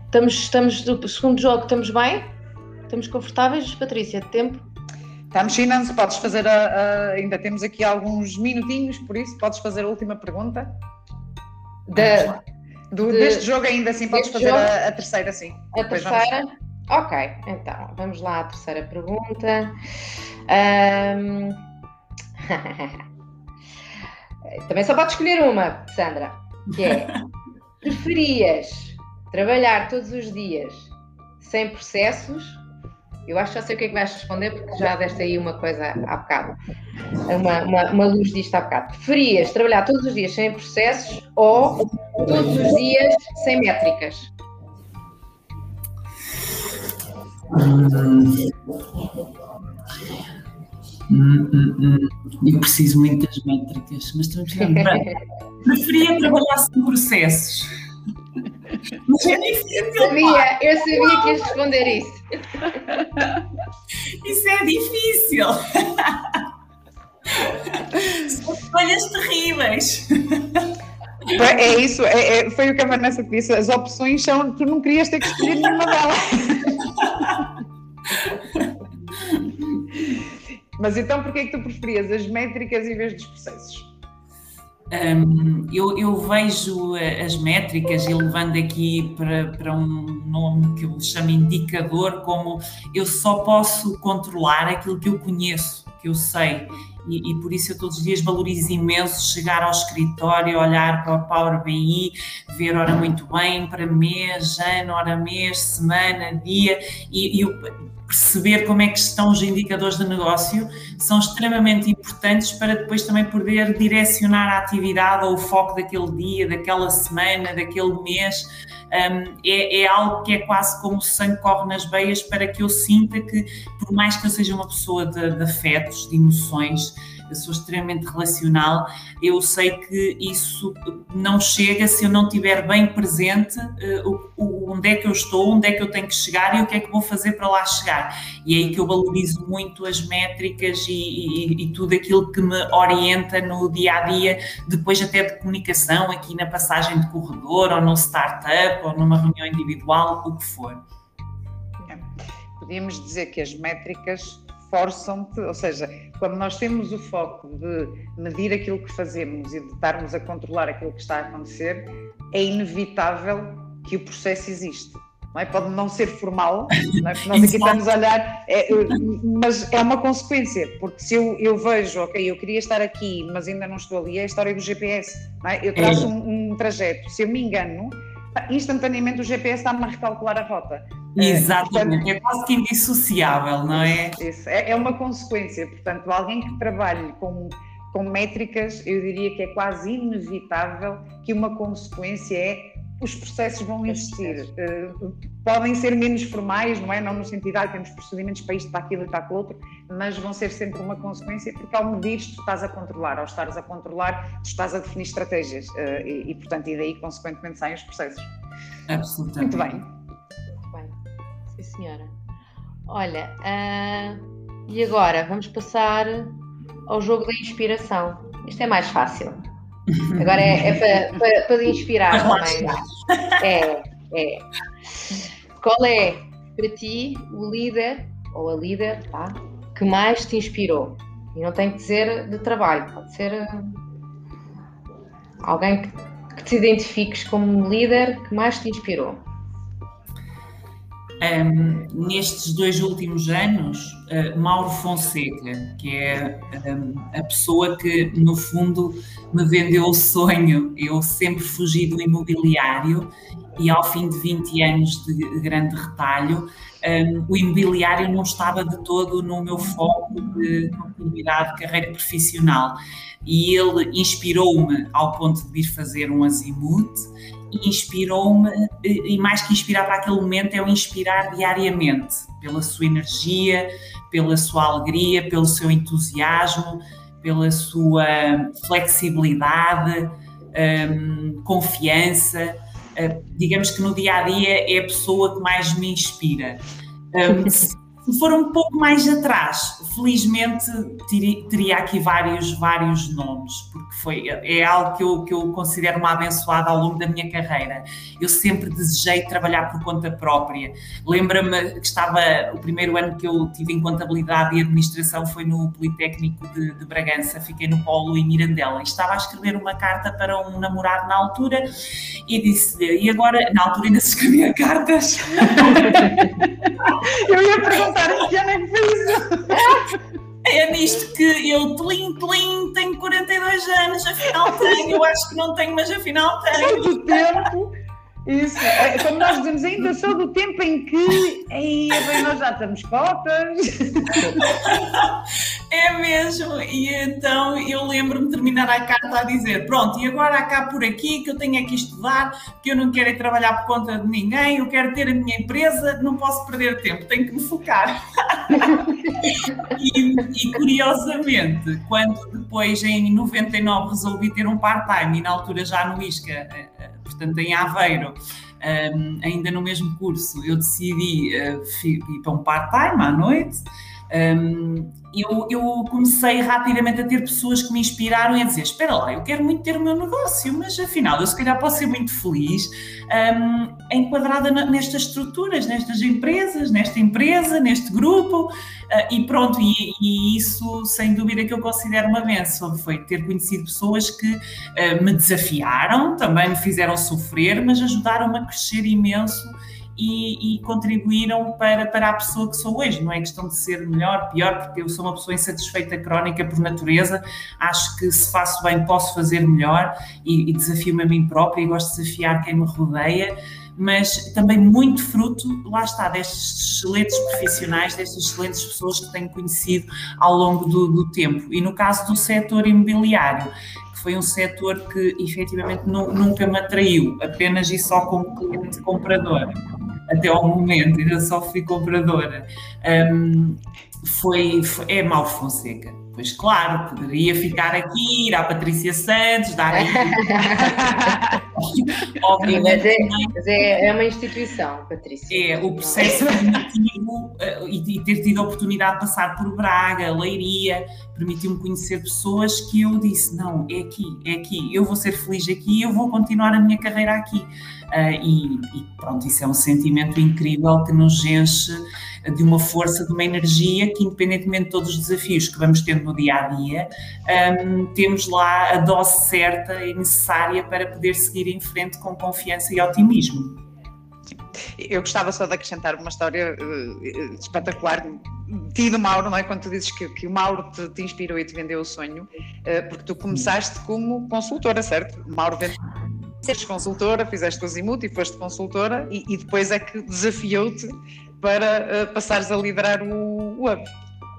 Estamos, estamos do segundo jogo, estamos bem? Estamos confortáveis, Patrícia? De tempo? Estamos sim, Nancy, podes fazer a, a, ainda temos aqui alguns minutinhos, por isso podes fazer a última pergunta. Da, do, de, deste jogo ainda assim podes fazer a, a, terceira, sim. A Depois terceira? Vamos... Ok, então vamos lá à terceira pergunta. Um... Também só podes escolher uma, Sandra, que é preferias trabalhar todos os dias sem processos? Eu acho que já sei o que é que vais responder, porque já deste aí uma coisa há bocado, uma, uma, uma luz disto há bocado. Preferias trabalhar todos os dias sem processos ou todos os dias sem métricas? Hum, hum, hum, eu preciso muito das métricas, mas estamos Preferia trabalhar sem processos. É difícil. Eu sabia, eu sabia que ias responder isso. Isso é difícil. São escolhas terríveis. É isso, é, é, foi o que a Vanessa disse. As opções são. Tu não querias ter que escolher nenhuma delas. Mas então, porquê é que tu preferias as métricas em vez dos processos? Um, eu, eu, vejo eh, as métricas e levando aqui para, para um nome que eu chamo indicador, como eu só posso controlar aquilo que eu conheço, que eu sei. E, e, por isso eu todos os dias valorizo imenso chegar ao escritório, olhar para o Power BI, ver hora muito bem, para mês, ano, hora mês, semana, dia, e, e perceber como é que estão os indicadores de negócio são extremamente importantes para depois também poder direcionar a atividade ou o foco daquele dia, daquela semana, daquele mês. Um, é, é, algo que é quase como o sangue corre nas veias para que eu sinta que, por mais que eu seja uma pessoa de, de afetos, de emoções, eu sou extremamente relacional, eu sei que isso não chega se eu não tiver bem presente uh, onde é que eu estou, onde é que eu tenho que chegar e o que é que vou fazer para lá chegar. E é aí que eu valorizo muito as métricas e, e, tudo aquilo que me orienta no dia a dia, depois até de comunicação, aqui na passagem de corredor, ou no startup, ou numa reunião individual, o que for. É. Podíamos dizer que as métricas forçam-te, ou seja, quando nós temos o foco de medir aquilo que fazemos e de estarmos a controlar aquilo que está a acontecer, é inevitável que o processo existe. Não é? Pode não ser formal, não é? porque nós aqui estamos a olhar, é, mas é uma consequência, porque se eu, eu vejo, ok, eu queria estar aqui, mas ainda não estou ali, é a história do GPS. É? Eu traço é. um, um trajeto, se eu me engano, instantaneamente o GPS está-me a recalcular a rota. É, Exatamente, é, portanto, é quase que indissociável, não é? Isso, é, é uma consequência. Portanto, alguém que trabalhe com, com métricas, eu diria que é quase inevitável que uma consequência é os processos vão existir. Uh, podem ser menos formais, não é? Não no sentido de ah, temos procedimentos para isto, para aquilo e para aquilo outro, mas vão ser sempre uma consequência, porque ao medir tu estás a controlar, ao estares a controlar, tu estás a definir estratégias uh, e, e, portanto, e daí, consequentemente, saem os processos. Absolutamente. Muito bem. Muito bem. Sim, senhora. Olha, uh, e agora vamos passar ao jogo da inspiração. Isto é mais fácil. Agora é, é para, para, para inspirar também. É, é. Qual é para ti o líder ou a líder tá, que mais te inspirou? E não tem que dizer de trabalho, pode ser uh, alguém que, que te identifiques como líder que mais te inspirou. Um, nestes dois últimos anos, uh, Mauro Fonseca, que é um, a pessoa que, no fundo, me vendeu o sonho. Eu sempre fugi do imobiliário e, ao fim de 20 anos de grande retalho, um, o imobiliário não estava de todo no meu foco de continuidade de carreira profissional. E ele inspirou-me ao ponto de vir fazer um azimut inspirou-me, e mais que inspirar para aquele momento, é o inspirar diariamente, pela sua energia, pela sua alegria, pelo seu entusiasmo, pela sua flexibilidade, um, confiança. uh, digamos que no dia a dia é a pessoa que mais me inspira. Um, for um pouco mais atrás, felizmente teria aqui vários, vários nomes, porque foi, é algo que eu, que eu considero uma abençoada ao longo da minha carreira. Eu sempre desejei trabalhar por conta própria. Lembra-me que estava, o primeiro ano que eu tive em contabilidade e administração foi no Politécnico de, de Bragança, fiquei no Polo em Mirandela, e estava a escrever uma carta para um namorado na altura e disse-lhe, e agora, na altura ainda se escrevia cartas. eu ia perguntar contar que ano é que foi É nisto que eu, tlim, tlim, tenho 42 anos, afinal tenho, eu acho que não tenho, mas afinal tenho. Muito tempo. Isso, é, como nós dizemos, ainda sou do tempo em que aí, bem, nós já estamos cotas. É mesmo, e então eu lembro-me de terminar a carta a dizer: pronto, e agora cá por aqui que eu tenho aqui estudar, que eu não quero é trabalhar por conta de ninguém, eu quero ter a minha empresa, não posso perder tempo, tenho que me focar. e, e curiosamente, quando depois em 99 resolvi ter um part-time e na altura já no ISCA eh, eh, portanto em Aveiro, um, ainda no mesmo curso, eu decidi uh, ir para um part-time à noite. Um, eu, eu, comecei rapidamente a ter pessoas que me inspiraram e a dizer: Espera lá, eu quero muito ter o meu negócio, mas afinal eu se calhar posso ser muito feliz um, enquadrada nestas estruturas, nestas empresas, nesta empresa, neste grupo. Uh, e pronto, e, e, isso sem dúvida que eu considero uma benção. Foi ter conhecido pessoas que uh, me desafiaram, também me fizeram sofrer, mas ajudaram-me a crescer imenso e, e, contribuíram para, para a pessoa que sou hoje. Não é questão de ser melhor, pior, porque eu sou uma pessoa insatisfeita crónica por natureza. Acho que se faço bem posso fazer melhor e, e desafio-me a mim própria e gosto de desafiar quem me rodeia. Mas também muito fruto, lá está, destes excelentes profissionais, destas excelentes pessoas que tenho conhecido ao longo do, do tempo. E no caso do setor imobiliário, foi um setor que efetivamente nunca me atraiu, apenas e só como cliente comprador até ao momento, ainda só fui compradora, um, foi, foi, é Mauro Fonseca. Pois claro, poderia ficar aqui, ir à Patrícia Santos, dar aí. Mas, é, mas é, é, uma instituição, Patrícia. É, o processo formativo uh, e, e, ter tido a oportunidade de passar por Braga, Leiria, permitiu-me conhecer pessoas que eu disse: não, é aqui, é aqui, eu vou ser feliz aqui, eu vou continuar a minha carreira aqui. Uh, e, e pronto, isso é um sentimento incrível que nos enche de uma força, de uma energia que, independentemente de todos os desafios que vamos tendo no dia a dia, um, temos lá a dose certa e necessária para poder seguir em frente com confiança e otimismo. Eu gostava só de acrescentar uma história uh, espetacular ti do Mauro, não é? Quando tu dizes que, que o Mauro te, te, inspirou e te vendeu o sonho, uh, porque tu começaste como consultora, certo? Mauro vendeu Seres consultora, fizeste o Zimuth e foste consultora e, e depois é que desafiou-te para uh, passares a liderar o, o Up.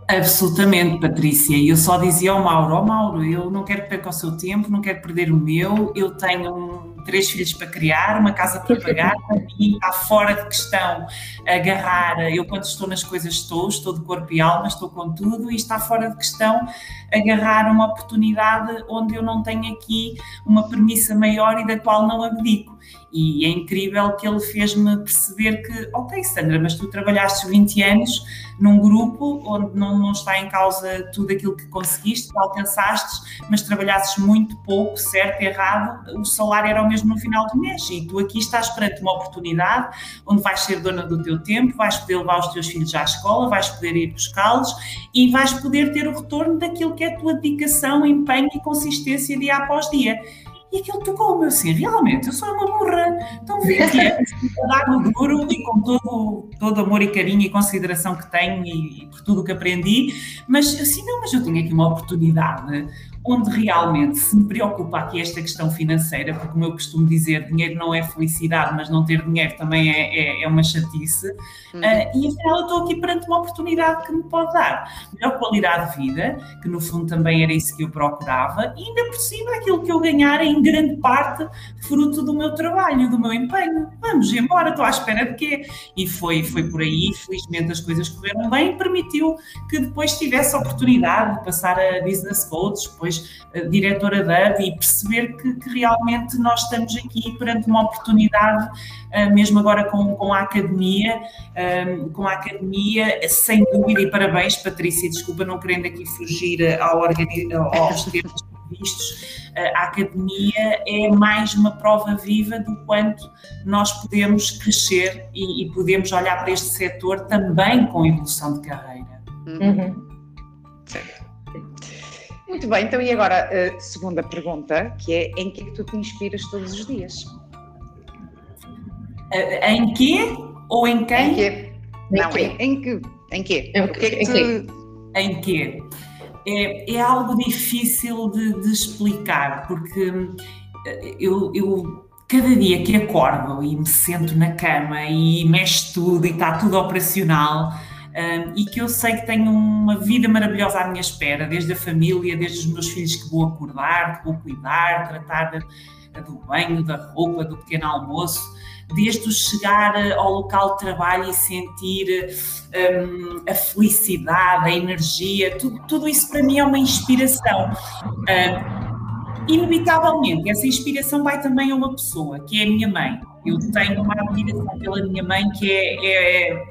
Absolutamente, Patrícia. E eu só dizia ao Mauro: Ó oh, Mauro, eu não quero perder o seu tempo, não quero perder o meu, eu tenho três filhos para criar, uma casa para pagar, e está fora de questão agarrar. Eu, quando estou nas coisas, estou, estou de corpo e alma, estou com tudo, e está fora de questão agarrar uma oportunidade onde eu não tenho aqui uma premissa maior e da qual não abdico. E é incrível que ele fez-me perceber que, ok, Sandra, mas tu trabalhaste 20 anos num grupo onde não, não está em causa tudo aquilo que conseguiste, que alcançaste, mas trabalhasses muito pouco, certo, errado, o salário era o mesmo no final do mês. E tu aqui estás perante uma oportunidade onde vais ser dona do teu tempo, vais poder levar os teus filhos à escola, vais poder ir buscá-los e vais poder ter o retorno daquilo que é a tua dedicação, empenho e consistência dia após dia. E aquilo tocou-me assim, realmente, eu sou uma burra. Então, 20 anos, dar no duro e com todo, todo amor e carinho e consideração que tenho e, e por tudo o que aprendi, mas assim, não, mas eu tenho aqui uma oportunidade onde realmente se me preocupa aqui esta questão financeira, porque como eu costumo dizer, dinheiro não é felicidade, mas não ter dinheiro também é, é, é uma chatice, uhum. uh, e afinal eu estou aqui perante uma oportunidade que me pode dar melhor qualidade de vida, que no fundo também era isso que eu procurava, e ainda por cima aquilo que eu ganhar é em grande parte fruto do meu trabalho, do meu empenho. Vamos embora, estou à espera de quê? E foi, foi por aí, felizmente as coisas correram bem permitiu que depois tivesse a oportunidade de passar a business coach, depois depois uh, diretora da AV e perceber que, que, realmente nós estamos aqui perante uma oportunidade, uh, mesmo agora com, com a academia, um, com a academia, sem dúvida, e parabéns, Patrícia, desculpa não querendo aqui fugir ao, aos temas vistos, a academia é mais uma prova viva do quanto nós podemos crescer e, e podemos olhar para este setor também com evolução de carreira. Uhum. Muito bem, então e agora a segunda pergunta, que é em que é que tu te inspiras todos os dias? Em quê? Ou em quem? Em quê? Não, em, em que? Em quê? Em, que é que tu... em quê? É, é algo difícil de, de explicar, porque eh, eu, eu cada dia que acordo e me sento na cama e mexe tudo e está tudo operacional, um, e que eu sei que tenho uma vida maravilhosa à minha espera, desde a família, desde os meus filhos que vou acordar, que vou cuidar, tratar de, do banho, da roupa, do pequeno almoço, desde o chegar ao local de trabalho e sentir um, a felicidade, a energia, tudo, tudo, isso para mim é uma inspiração. Um, inevitavelmente, essa inspiração vai também a uma pessoa, que é a minha mãe. Eu tenho uma admiração pela minha mãe que é, é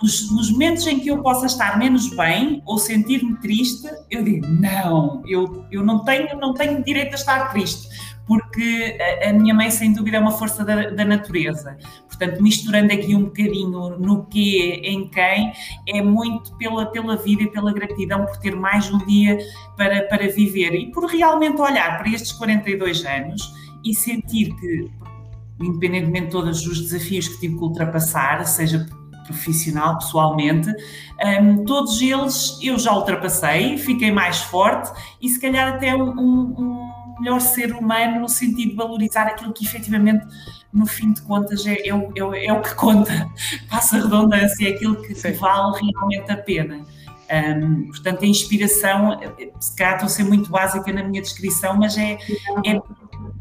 nos, nos, momentos em que eu possa estar menos bem ou sentir-me triste, eu digo, não, eu, eu não, tenho, não tenho direito a estar triste, porque a, a minha mãe, sem dúvida, é uma força da, da, natureza. Portanto, misturando aqui um bocadinho no que, em quem, é muito pela, pela vida e pela gratidão por ter mais um dia para, para viver e por realmente olhar para estes 42 anos e sentir que, independentemente de todos os desafios que tive que ultrapassar, seja profissional, pessoalmente, um, todos eles eu já ultrapassei, fiquei mais forte e se calhar até um, um, melhor ser humano no sentido de valorizar aquilo que efetivamente, no fim de contas, é, é, é, é o que conta, passa a redundância, é aquilo que, que vale realmente a pena. Um, portanto, a inspiração, se calhar estou a ser muito básica na minha descrição, mas é, é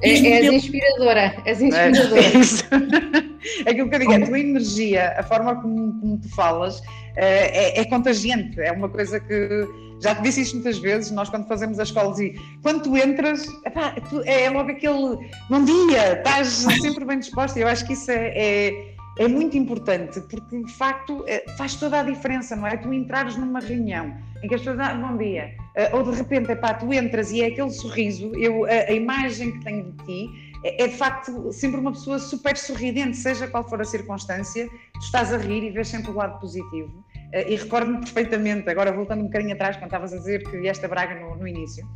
é, és inspiradora, és inspiradora. É, isso. Aquilo que eu digo, a tua energia, a forma como, como tu falas, é, é, contagiante. É uma coisa que já te disse isto muitas vezes. Nós, quando fazemos as escolas, e quando tu entras, epá, tu, é logo aquele bom dia, estás sempre bem disposta. Eu acho que isso é, é, é muito importante, porque de facto é, faz toda a diferença, não é? Tu entrares numa reunião em que as pessoas dizem bom dia, uh, ou de repente, epá, tu entras e é aquele sorriso, eu, a, a imagem que tenho de ti é, é, de facto sempre uma pessoa super sorridente, seja qual for a circunstância, tu estás a rir e vês sempre o lado positivo. Uh, e recordo-me perfeitamente, agora voltando um bocadinho atrás, quando estavas a dizer que vieste a Braga no, no início,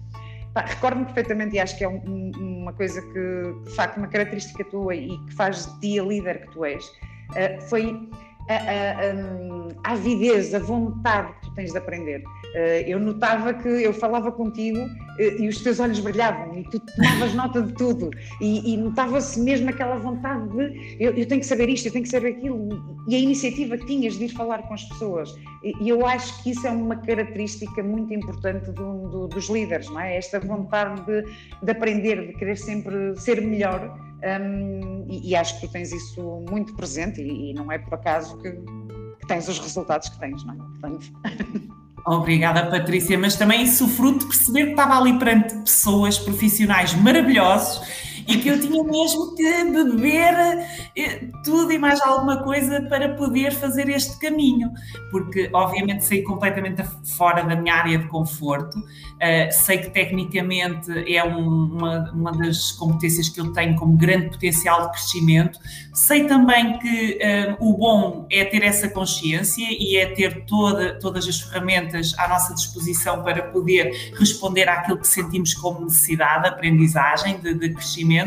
recordo-me perfeitamente e acho que é um, uma coisa que, de facto, uma característica tua e que faz de ti a líder que tu és, uh, foi a, a, a, avidez, a vontade que tu tens de aprender. Eh, eu notava que eu falava contigo eh, e os teus olhos brilhavam e tu tomavas nota de tudo e, e notava-se mesmo aquela vontade de eu, eu, tenho que saber isto, eu tenho que saber aquilo e a iniciativa que tinhas de ir falar com as pessoas. E, eu acho que isso é uma característica muito importante do, do, dos líderes, não é? Esta vontade de, de aprender, de querer sempre ser melhor um, e, e, acho que tu tens isso muito presente e, e não é por acaso que, que, tens os resultados que tens, não é? Portanto... Obrigada, Patrícia, mas também isso fruto de perceber que estava ali perante pessoas profissionais maravilhosos e que eu tinha mesmo que beber eh, tudo e mais alguma coisa para poder fazer este caminho, porque obviamente saí completamente fora da minha área de conforto, uh, sei que tecnicamente é um, uma, uma das competências que eu tenho como grande potencial de crescimento, sei também que uh, o bom é ter essa consciência e é ter toda, todas as ferramentas à nossa disposição para poder responder àquilo que sentimos como necessidade, aprendizagem, de, de crescimento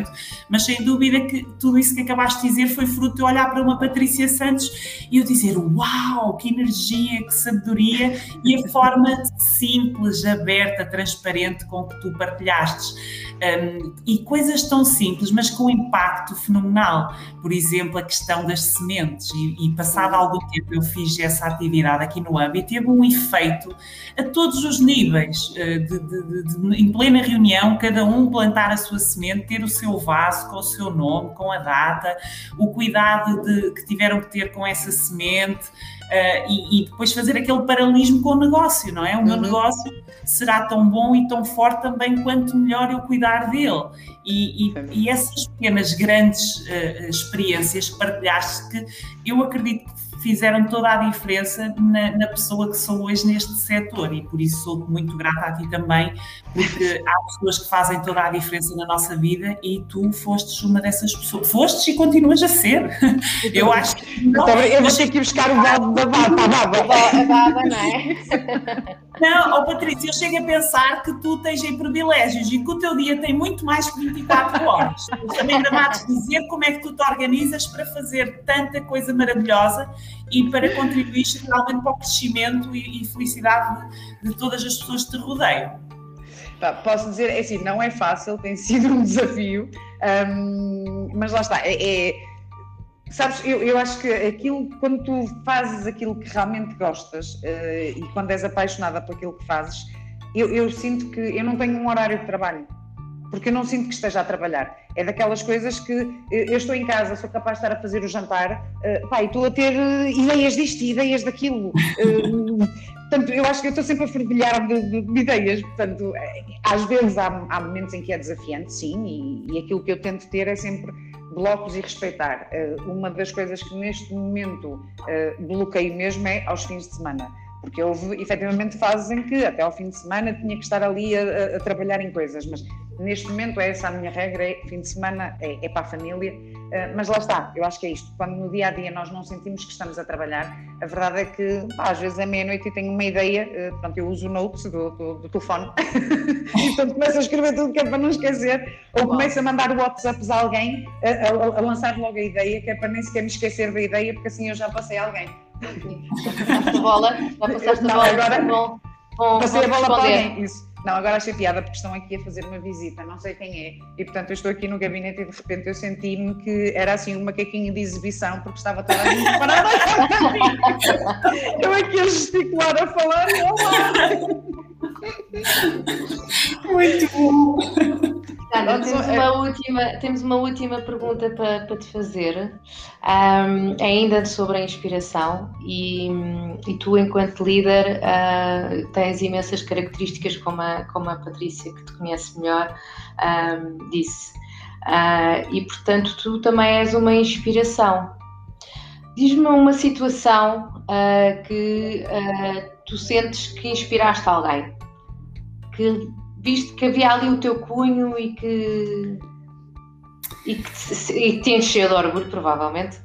mas sem dúvida que tudo isso que acabaste de dizer foi fruto de olhar para uma Patrícia Santos e eu dizer: Uau, que energia, que sabedoria e a forma simples, aberta, transparente com que tu partilhaste. Um, e coisas tão simples, mas com impacto fenomenal. Por exemplo, a questão das sementes. E, e passado algum tempo eu fiz essa atividade aqui no AMB e teve um efeito a todos os níveis. Uh, de, de, de, em plena reunião, cada um plantar a sua semente, ter o seu vaso com o seu nome, com a data, o cuidado que tiveram que ter com essa semente uh, e, e, depois fazer aquele paralelismo com o negócio, não é? O meu uhum. negócio será tão bom e tão forte também quanto melhor eu cuidar dele. E, e, e essas pequenas, grandes uh, experiências que partilhaste, que eu acredito que fizeram toda a diferença na, na, pessoa que sou hoje neste setor e por isso sou muito grata a ti também, porque há pessoas que fazem toda a diferença na nossa vida e tu fostes uma dessas pessoas. Fostes e continuas a ser. Eu acho que. Não, eu vou ter que ir buscar o balde da baba. A baba, não é? Não, oh Patrícia, eu chego a pensar que tu tens em privilégios e que o teu dia tem muito mais que 24 horas. Também gramados dizer como é que tu te organizas para fazer tanta coisa maravilhosa e para contribuir realmente para o crescimento e, e felicidade de, de, todas as pessoas que te rodeiam. posso dizer, é assim, não é fácil, tem sido um desafio, um, mas lá está, é, é Sabes, eu, eu acho que aquilo, quando tu fazes aquilo que realmente gostas uh, e quando és apaixonada por aquilo que fazes, eu, eu, sinto que eu não tenho um horário de trabalho, porque eu não sinto que esteja a trabalhar. É daquelas coisas que eu estou em casa, sou capaz de estar a fazer o jantar, uh, pá, e estou a ter ideias disto e ideias daquilo. Portanto, eu acho que eu estou sempre a fervilhar de, de, de, ideias. Portanto, às vezes há, há, momentos em que é desafiante, sim, e, e aquilo que eu tento ter é sempre blocos e respeitar. Uh, uma das coisas que neste momento uh, bloqueio mesmo é aos fins de semana, porque houve efetivamente fases em que até ao fim de semana tinha que estar ali a, a trabalhar em coisas, mas neste momento é essa a minha regra, é fim de semana é, é para a família eh, mas lá está, eu acho que é isto. Quando no dia a dia nós não sentimos que estamos a trabalhar, a verdade é que pá, às vezes é meia-noite e tenho uma ideia, uh, portanto, eu uso o notes do, do, do telefone, e portanto começo a escrever tudo que é para não esquecer, ou começo a mandar WhatsApps a alguém, a, a, a, lançar logo a ideia, que é para nem sequer me esquecer da ideia, porque assim eu já passei a alguém. Já passaste a bola, já passaste a bola. Agora, bom, bom, passei a bola para alguém, isso. Não, agora achei piada porque estão aqui a fazer uma visita, não sei quem é. E portanto eu estou aqui no gabinete e de repente eu senti-me que era assim um macaquinho de exibição porque estava toda a gente parada. eu aqui a gesticular a falar. Muito bom. Sandra, temos uma, última, temos uma última pergunta para, para te fazer, um, ainda sobre a inspiração, e, e tu, enquanto líder, uh, tens imensas características, como a, como a Patrícia, que te conhece melhor, um, disse. Uh, e, portanto, tu também és uma inspiração. Diz-me uma situação uh, que tu sentes que inspiraste alguém, que viste que havia ali o teu cunho e que, e que, te, e te encheu de orgulho, provavelmente.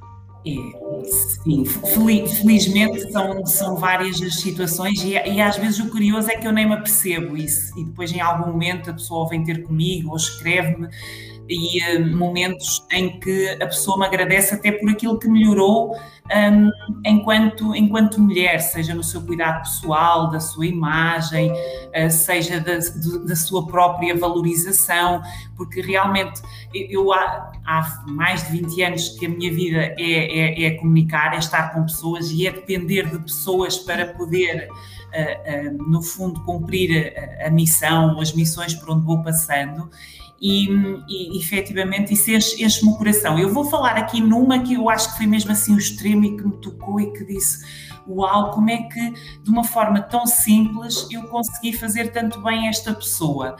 É, sim, felizmente são, são várias as situações e, e, às vezes o curioso é que eu nem me apercebo isso e depois em algum momento a pessoa vem ter comigo ou escreve-me e uh, momentos em que a pessoa me agradece até por aquilo que melhorou um, enquanto, enquanto mulher, seja no seu cuidado pessoal, da sua imagem, uh, seja da, da sua própria valorização, porque realmente eu há, há, mais de 20 anos que a minha vida é, é, é comunicar, é estar com pessoas e é depender de pessoas para poder. Uh, uh, no fundo, cumprir a, a missão, as missões por onde vou passando, e, e efetivamente isso enche-me enche o coração. Eu vou falar aqui numa que eu acho que foi mesmo assim o extremo e que me tocou e que disse uau, como é que de uma forma tão simples eu consegui fazer tanto bem esta pessoa,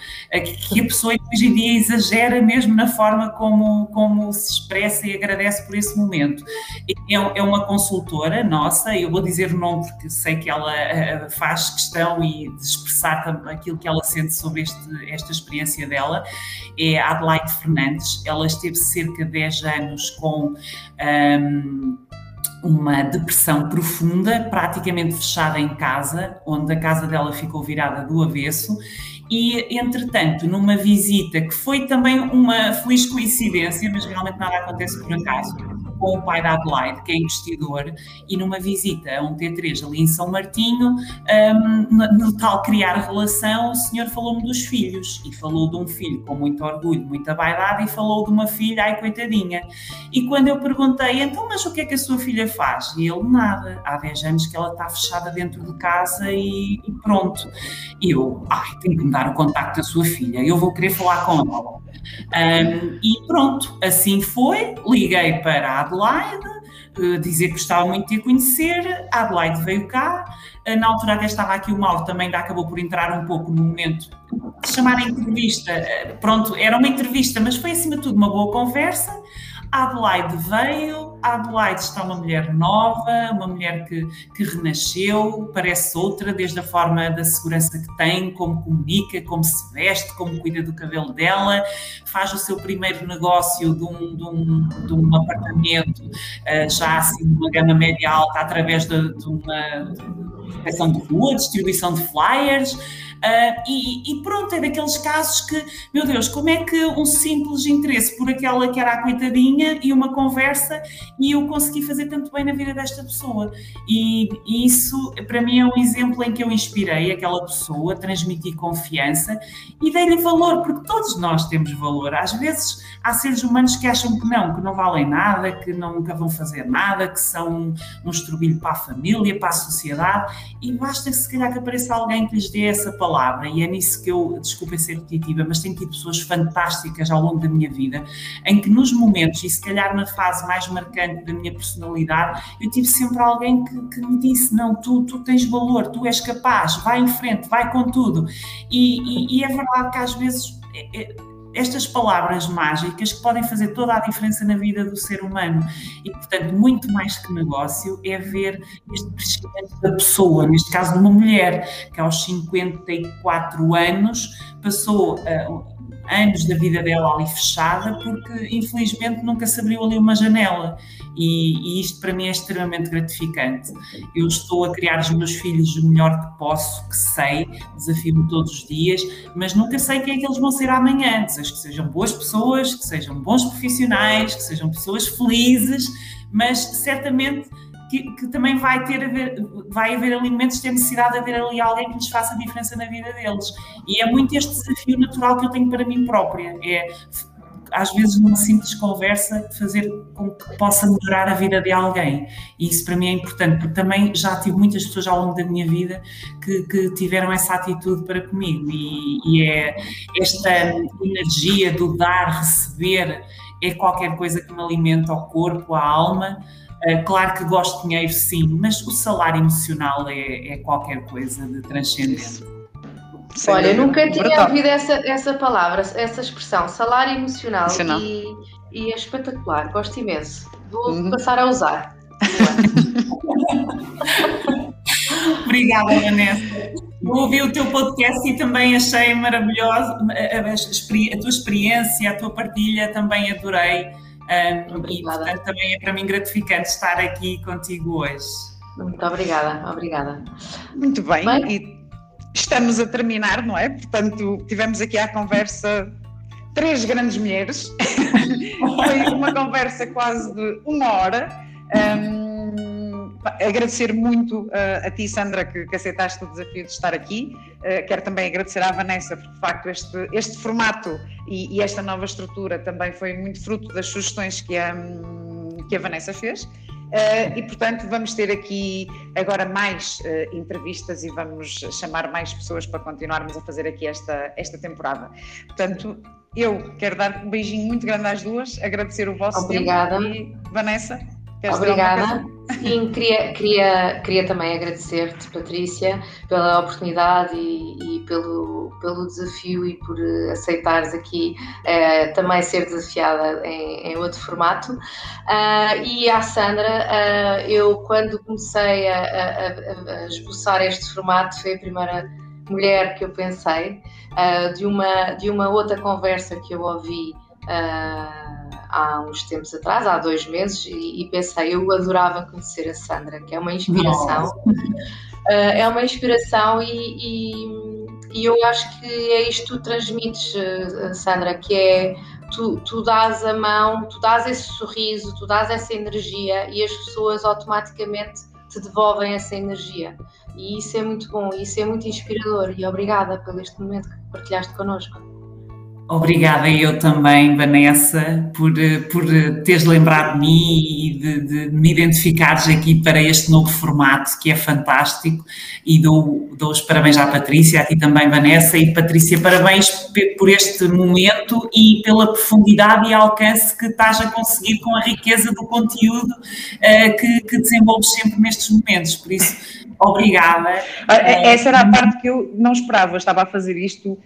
que a pessoa hoje em dia exagera mesmo na forma como, como se expressa e agradece por esse momento. É, é uma consultora nossa, eu vou dizer o nome porque sei que ela eh, faz questão e de expressar aquilo que ela sente sobre este, esta experiência dela, é Adelaide Fernandes, ela esteve cerca de 10 anos com... Um, uma depressão profunda, praticamente fechada em casa, onde a casa dela ficou virada do avesso. E, entretanto, numa visita que foi também uma feliz coincidência, mas realmente nada acontece por acaso, com o pai da Adelaide, que é investidor, e numa visita a um T3 ali em São Martinho, um, no, tal criar relação, o senhor falou-me dos filhos, e falou de um filho com muito orgulho, muita vaidade, e falou de uma filha, ai coitadinha. E quando eu perguntei, então, mas o que é que a sua filha faz? E ele, nada, há 10 anos que ela está fechada dentro de casa e, e pronto. E eu, ai, tenho que me dar o contacto da sua filha, eu vou querer falar com ela. Um, e pronto, assim foi. Liguei para a Adelaide, dizer que gostava muito de a conhecer. A Adelaide veio cá. Na altura até estava aqui o Mauro, também ainda acabou por entrar um pouco no momento de chamar a entrevista. Pronto, era uma entrevista, mas foi acima de tudo uma boa conversa. A Adelaide veio, a Adelaide está uma mulher nova, uma mulher que, que renasceu, parece outra, desde a forma da segurança que tem, como comunica, como se veste, como cuida do cabelo dela, faz o seu primeiro negócio de um, de um, de um apartamento, uh, já assim, de uma gama média alta, através de, de uma inspeção de rua, distribuição de flyers. Uh, e, e, pronto, é daqueles casos que, meu Deus, como é que um simples interesse por aquela que era a coitadinha e uma conversa e eu consegui fazer tanto bem na vida desta pessoa. E, e isso, para mim, é um exemplo em que eu inspirei aquela pessoa, transmiti confiança e dei-lhe valor, porque todos nós temos valor. Às vezes há seres humanos que acham que não, que não valem nada, que nunca vão fazer nada, que são um estrobilho para a família, para a sociedade, e basta se calhar que apareça alguém que lhes dê essa palavra e é nisso que eu, desculpem ser repetitiva, mas tenho tido pessoas fantásticas ao longo da minha vida, em que nos momentos, e se calhar na fase mais marcante da minha personalidade, eu tive sempre alguém que, que me disse: Não, tu, tu tens valor, tu és capaz, vai em frente, vai com tudo. E, e, e é verdade que às vezes. É, é, estas palavras mágicas que podem fazer toda a diferença na vida do ser humano. E, portanto, muito mais que negócio é ver este crescimento da pessoa, neste caso de uma mulher que aos 54 anos passou. Uh, anos da vida dela ali fechada, porque infelizmente nunca se abriu ali uma janela. E, e, isto para mim é extremamente gratificante. Eu estou a criar os meus filhos o melhor que posso, que sei, desafio-me todos os dias, mas nunca sei quem é que eles vão ser amanhã. Desejo que sejam boas pessoas, que sejam bons profissionais, que sejam pessoas felizes, mas certamente que, que, também vai ter haver, vai haver ali momentos ter necessidade de haver ali alguém que lhes faça diferença na vida deles. E é muito este desafio natural que eu tenho para mim própria. É às vezes numa simples conversa fazer com que possa melhorar a vida de alguém e isso para mim é importante porque também já tive muitas pessoas ao longo da minha vida que, que tiveram essa atitude para comigo e, e é esta energia do dar, receber é qualquer coisa que me alimenta o corpo, a alma Uh, claro que gosto de dinheiro, sim, mas o salário emocional é, é qualquer coisa de transcendente. Sem Olha, nunca tinha ouvido essa, essa palavra, essa expressão, salário emocional, e, e, é espetacular, gosto imenso. Vou uhum. passar a usar. Obrigada, Vanessa. ouvi o teu podcast e também achei maravilhoso a, a, a, tua experiência, a tua partilha, também adorei. Um, e portanto também é para mim gratificante estar aqui contigo hoje. Muito obrigada, obrigada. Muito bem, bem, e estamos a terminar, não é? Portanto, tivemos aqui a conversa três grandes mulheres. Foi uma conversa quase de uma hora. Um, agradecer muito uh, a ti, Sandra, que, que, aceitaste o desafio de estar aqui. Uh, quero também agradecer à Vanessa, porque de facto este, este formato e, e, esta nova estrutura também foi muito fruto das sugestões que a, que a Vanessa fez. Uh, e portanto vamos ter aqui agora mais uh, entrevistas e vamos chamar mais pessoas para continuarmos a fazer aqui esta, esta temporada. Portanto, eu quero dar um beijinho muito grande às duas, agradecer o vosso Obrigada. tempo e Vanessa. Obrigada. Sim, queria, queria, queria também agradecer-te, Patrícia, pela oportunidade e, e, pelo, pelo desafio e por aceitares aqui uh, também ser desafiada em, em outro formato. Uh, e à Sandra, uh, eu quando comecei a, a, a, esboçar este formato, foi a primeira mulher que eu pensei, de, uma, de uma outra conversa que eu ouvi. Há uns tempos atrás, há dois meses, e, e pensei, eu adorava conhecer a Sandra, que é uma inspiração. Uh, é uma inspiração e, e, e, eu acho que é isto que tu transmites, uh, Sandra, que é tu, tu dás a mão, tu dás esse sorriso, tu dás essa energia e as pessoas automaticamente te devolvem essa energia. E isso é muito bom, isso é muito inspirador e obrigada por este momento que partilhaste connosco. Obrigada eu também, Vanessa, por, por teres lembrado de mim e de, de, me identificares aqui para este novo formato que é fantástico. E dou, dou os parabéns à Patrícia, a ti também, Vanessa, e Patrícia, parabéns por este momento e pela profundidade e alcance que estás a conseguir com a riqueza do conteúdo uh, que, que desenvolves sempre nestes momentos, por isso, obrigada. Essa era a parte que eu não esperava, estava a fazer isto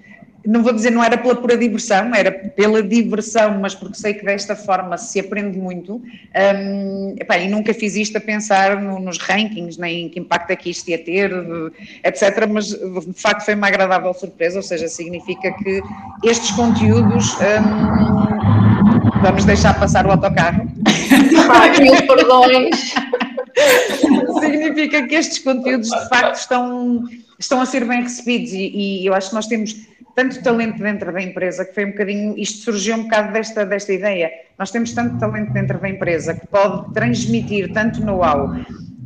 não vou dizer não era pela pura diversão, era pela diversão, mas porque sei que desta forma se aprende muito. Um, epá, e nunca fiz isto a pensar no, nos rankings, nem que impacto é que isto ia ter, etc. Mas de facto foi uma agradável surpresa, ou seja, significa que estes conteúdos. Um, vamos deixar passar o autocarro. Ai, perdões. significa que estes conteúdos de facto estão, estão a ser bem recebidos e, e eu acho que nós temos tanto talento dentro da empresa que foi um bocadinho, isto surgiu um bocado desta, desta ideia. Nós temos tanto talento dentro da empresa que pode transmitir tanto know-how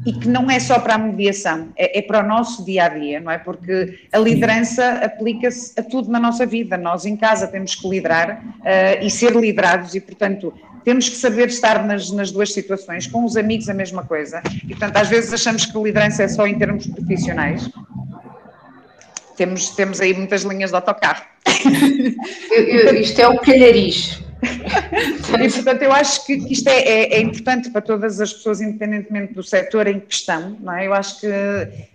e que não é só para a mediação, é, é, para o nosso dia a dia, não é? Porque a liderança aplica-se a tudo na nossa vida. Nós em casa temos que liderar uh, e ser liderados e, portanto, temos que saber estar nas, nas duas situações, com os amigos a mesma coisa. E, portanto, às vezes achamos que liderança é só em termos profissionais, temos, temos aí muitas linhas de autocarro. Eu, eu, isto é o calhariz. E portanto eu acho que, que isto é, é, é, importante para todas as pessoas, independentemente do setor em questão, não é? Eu acho que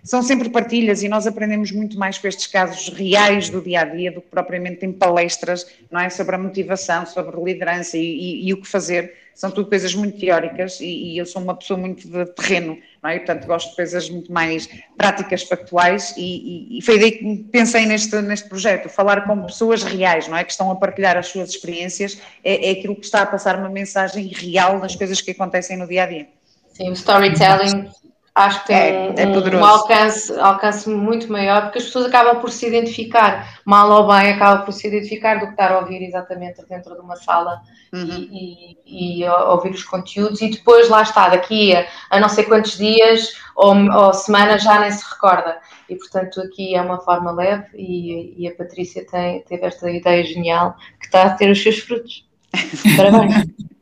são sempre partilhas e nós aprendemos muito mais com estes casos reais do dia a dia do que propriamente em palestras, não é? Sobre a motivação, sobre liderança e, e, e o que fazer. São tudo coisas muito teóricas e, e eu sou uma pessoa muito de terreno não é? portanto, gosto de coisas muito mais práticas, factuais, e, e, foi daí que pensei neste, neste projeto, falar com pessoas reais, não é? Que estão a partilhar as suas experiências, é, é aquilo que está a passar uma mensagem real das coisas que acontecem no dia a dia. Sim, o storytelling acho que tem é, é um, um, alcance, alcance muito maior, porque as pessoas acabam por se identificar, mal ou bem, acabam por se identificar do que estar a ouvir exatamente dentro de uma sala uhum. e, e, e, ouvir os conteúdos, e depois lá está, daqui a, a não sei quantos dias ou, ou semanas já nem se recorda. E portanto aqui é uma forma leve e, e a Patrícia tem, teve esta ideia genial que está a ter os seus frutos. Parabéns.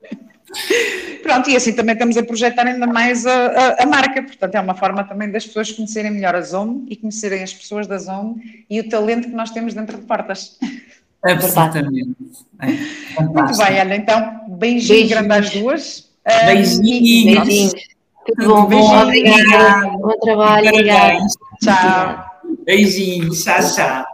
Pronto, e assim também estamos a projetar ainda mais a, a, a, marca, portanto é uma forma também das pessoas conhecerem melhor a Zone e conhecerem as pessoas da Zone e o talento que nós temos dentro de portas. Absolutamente. É, Muito bem, olha, então, beijinho Beijinhos. grande às duas. Beijinhos. Beijinhos. Tudo bom, bom, obrigada. Bom trabalho, obrigada. Tchau. Beijinhos, tchau, tchau.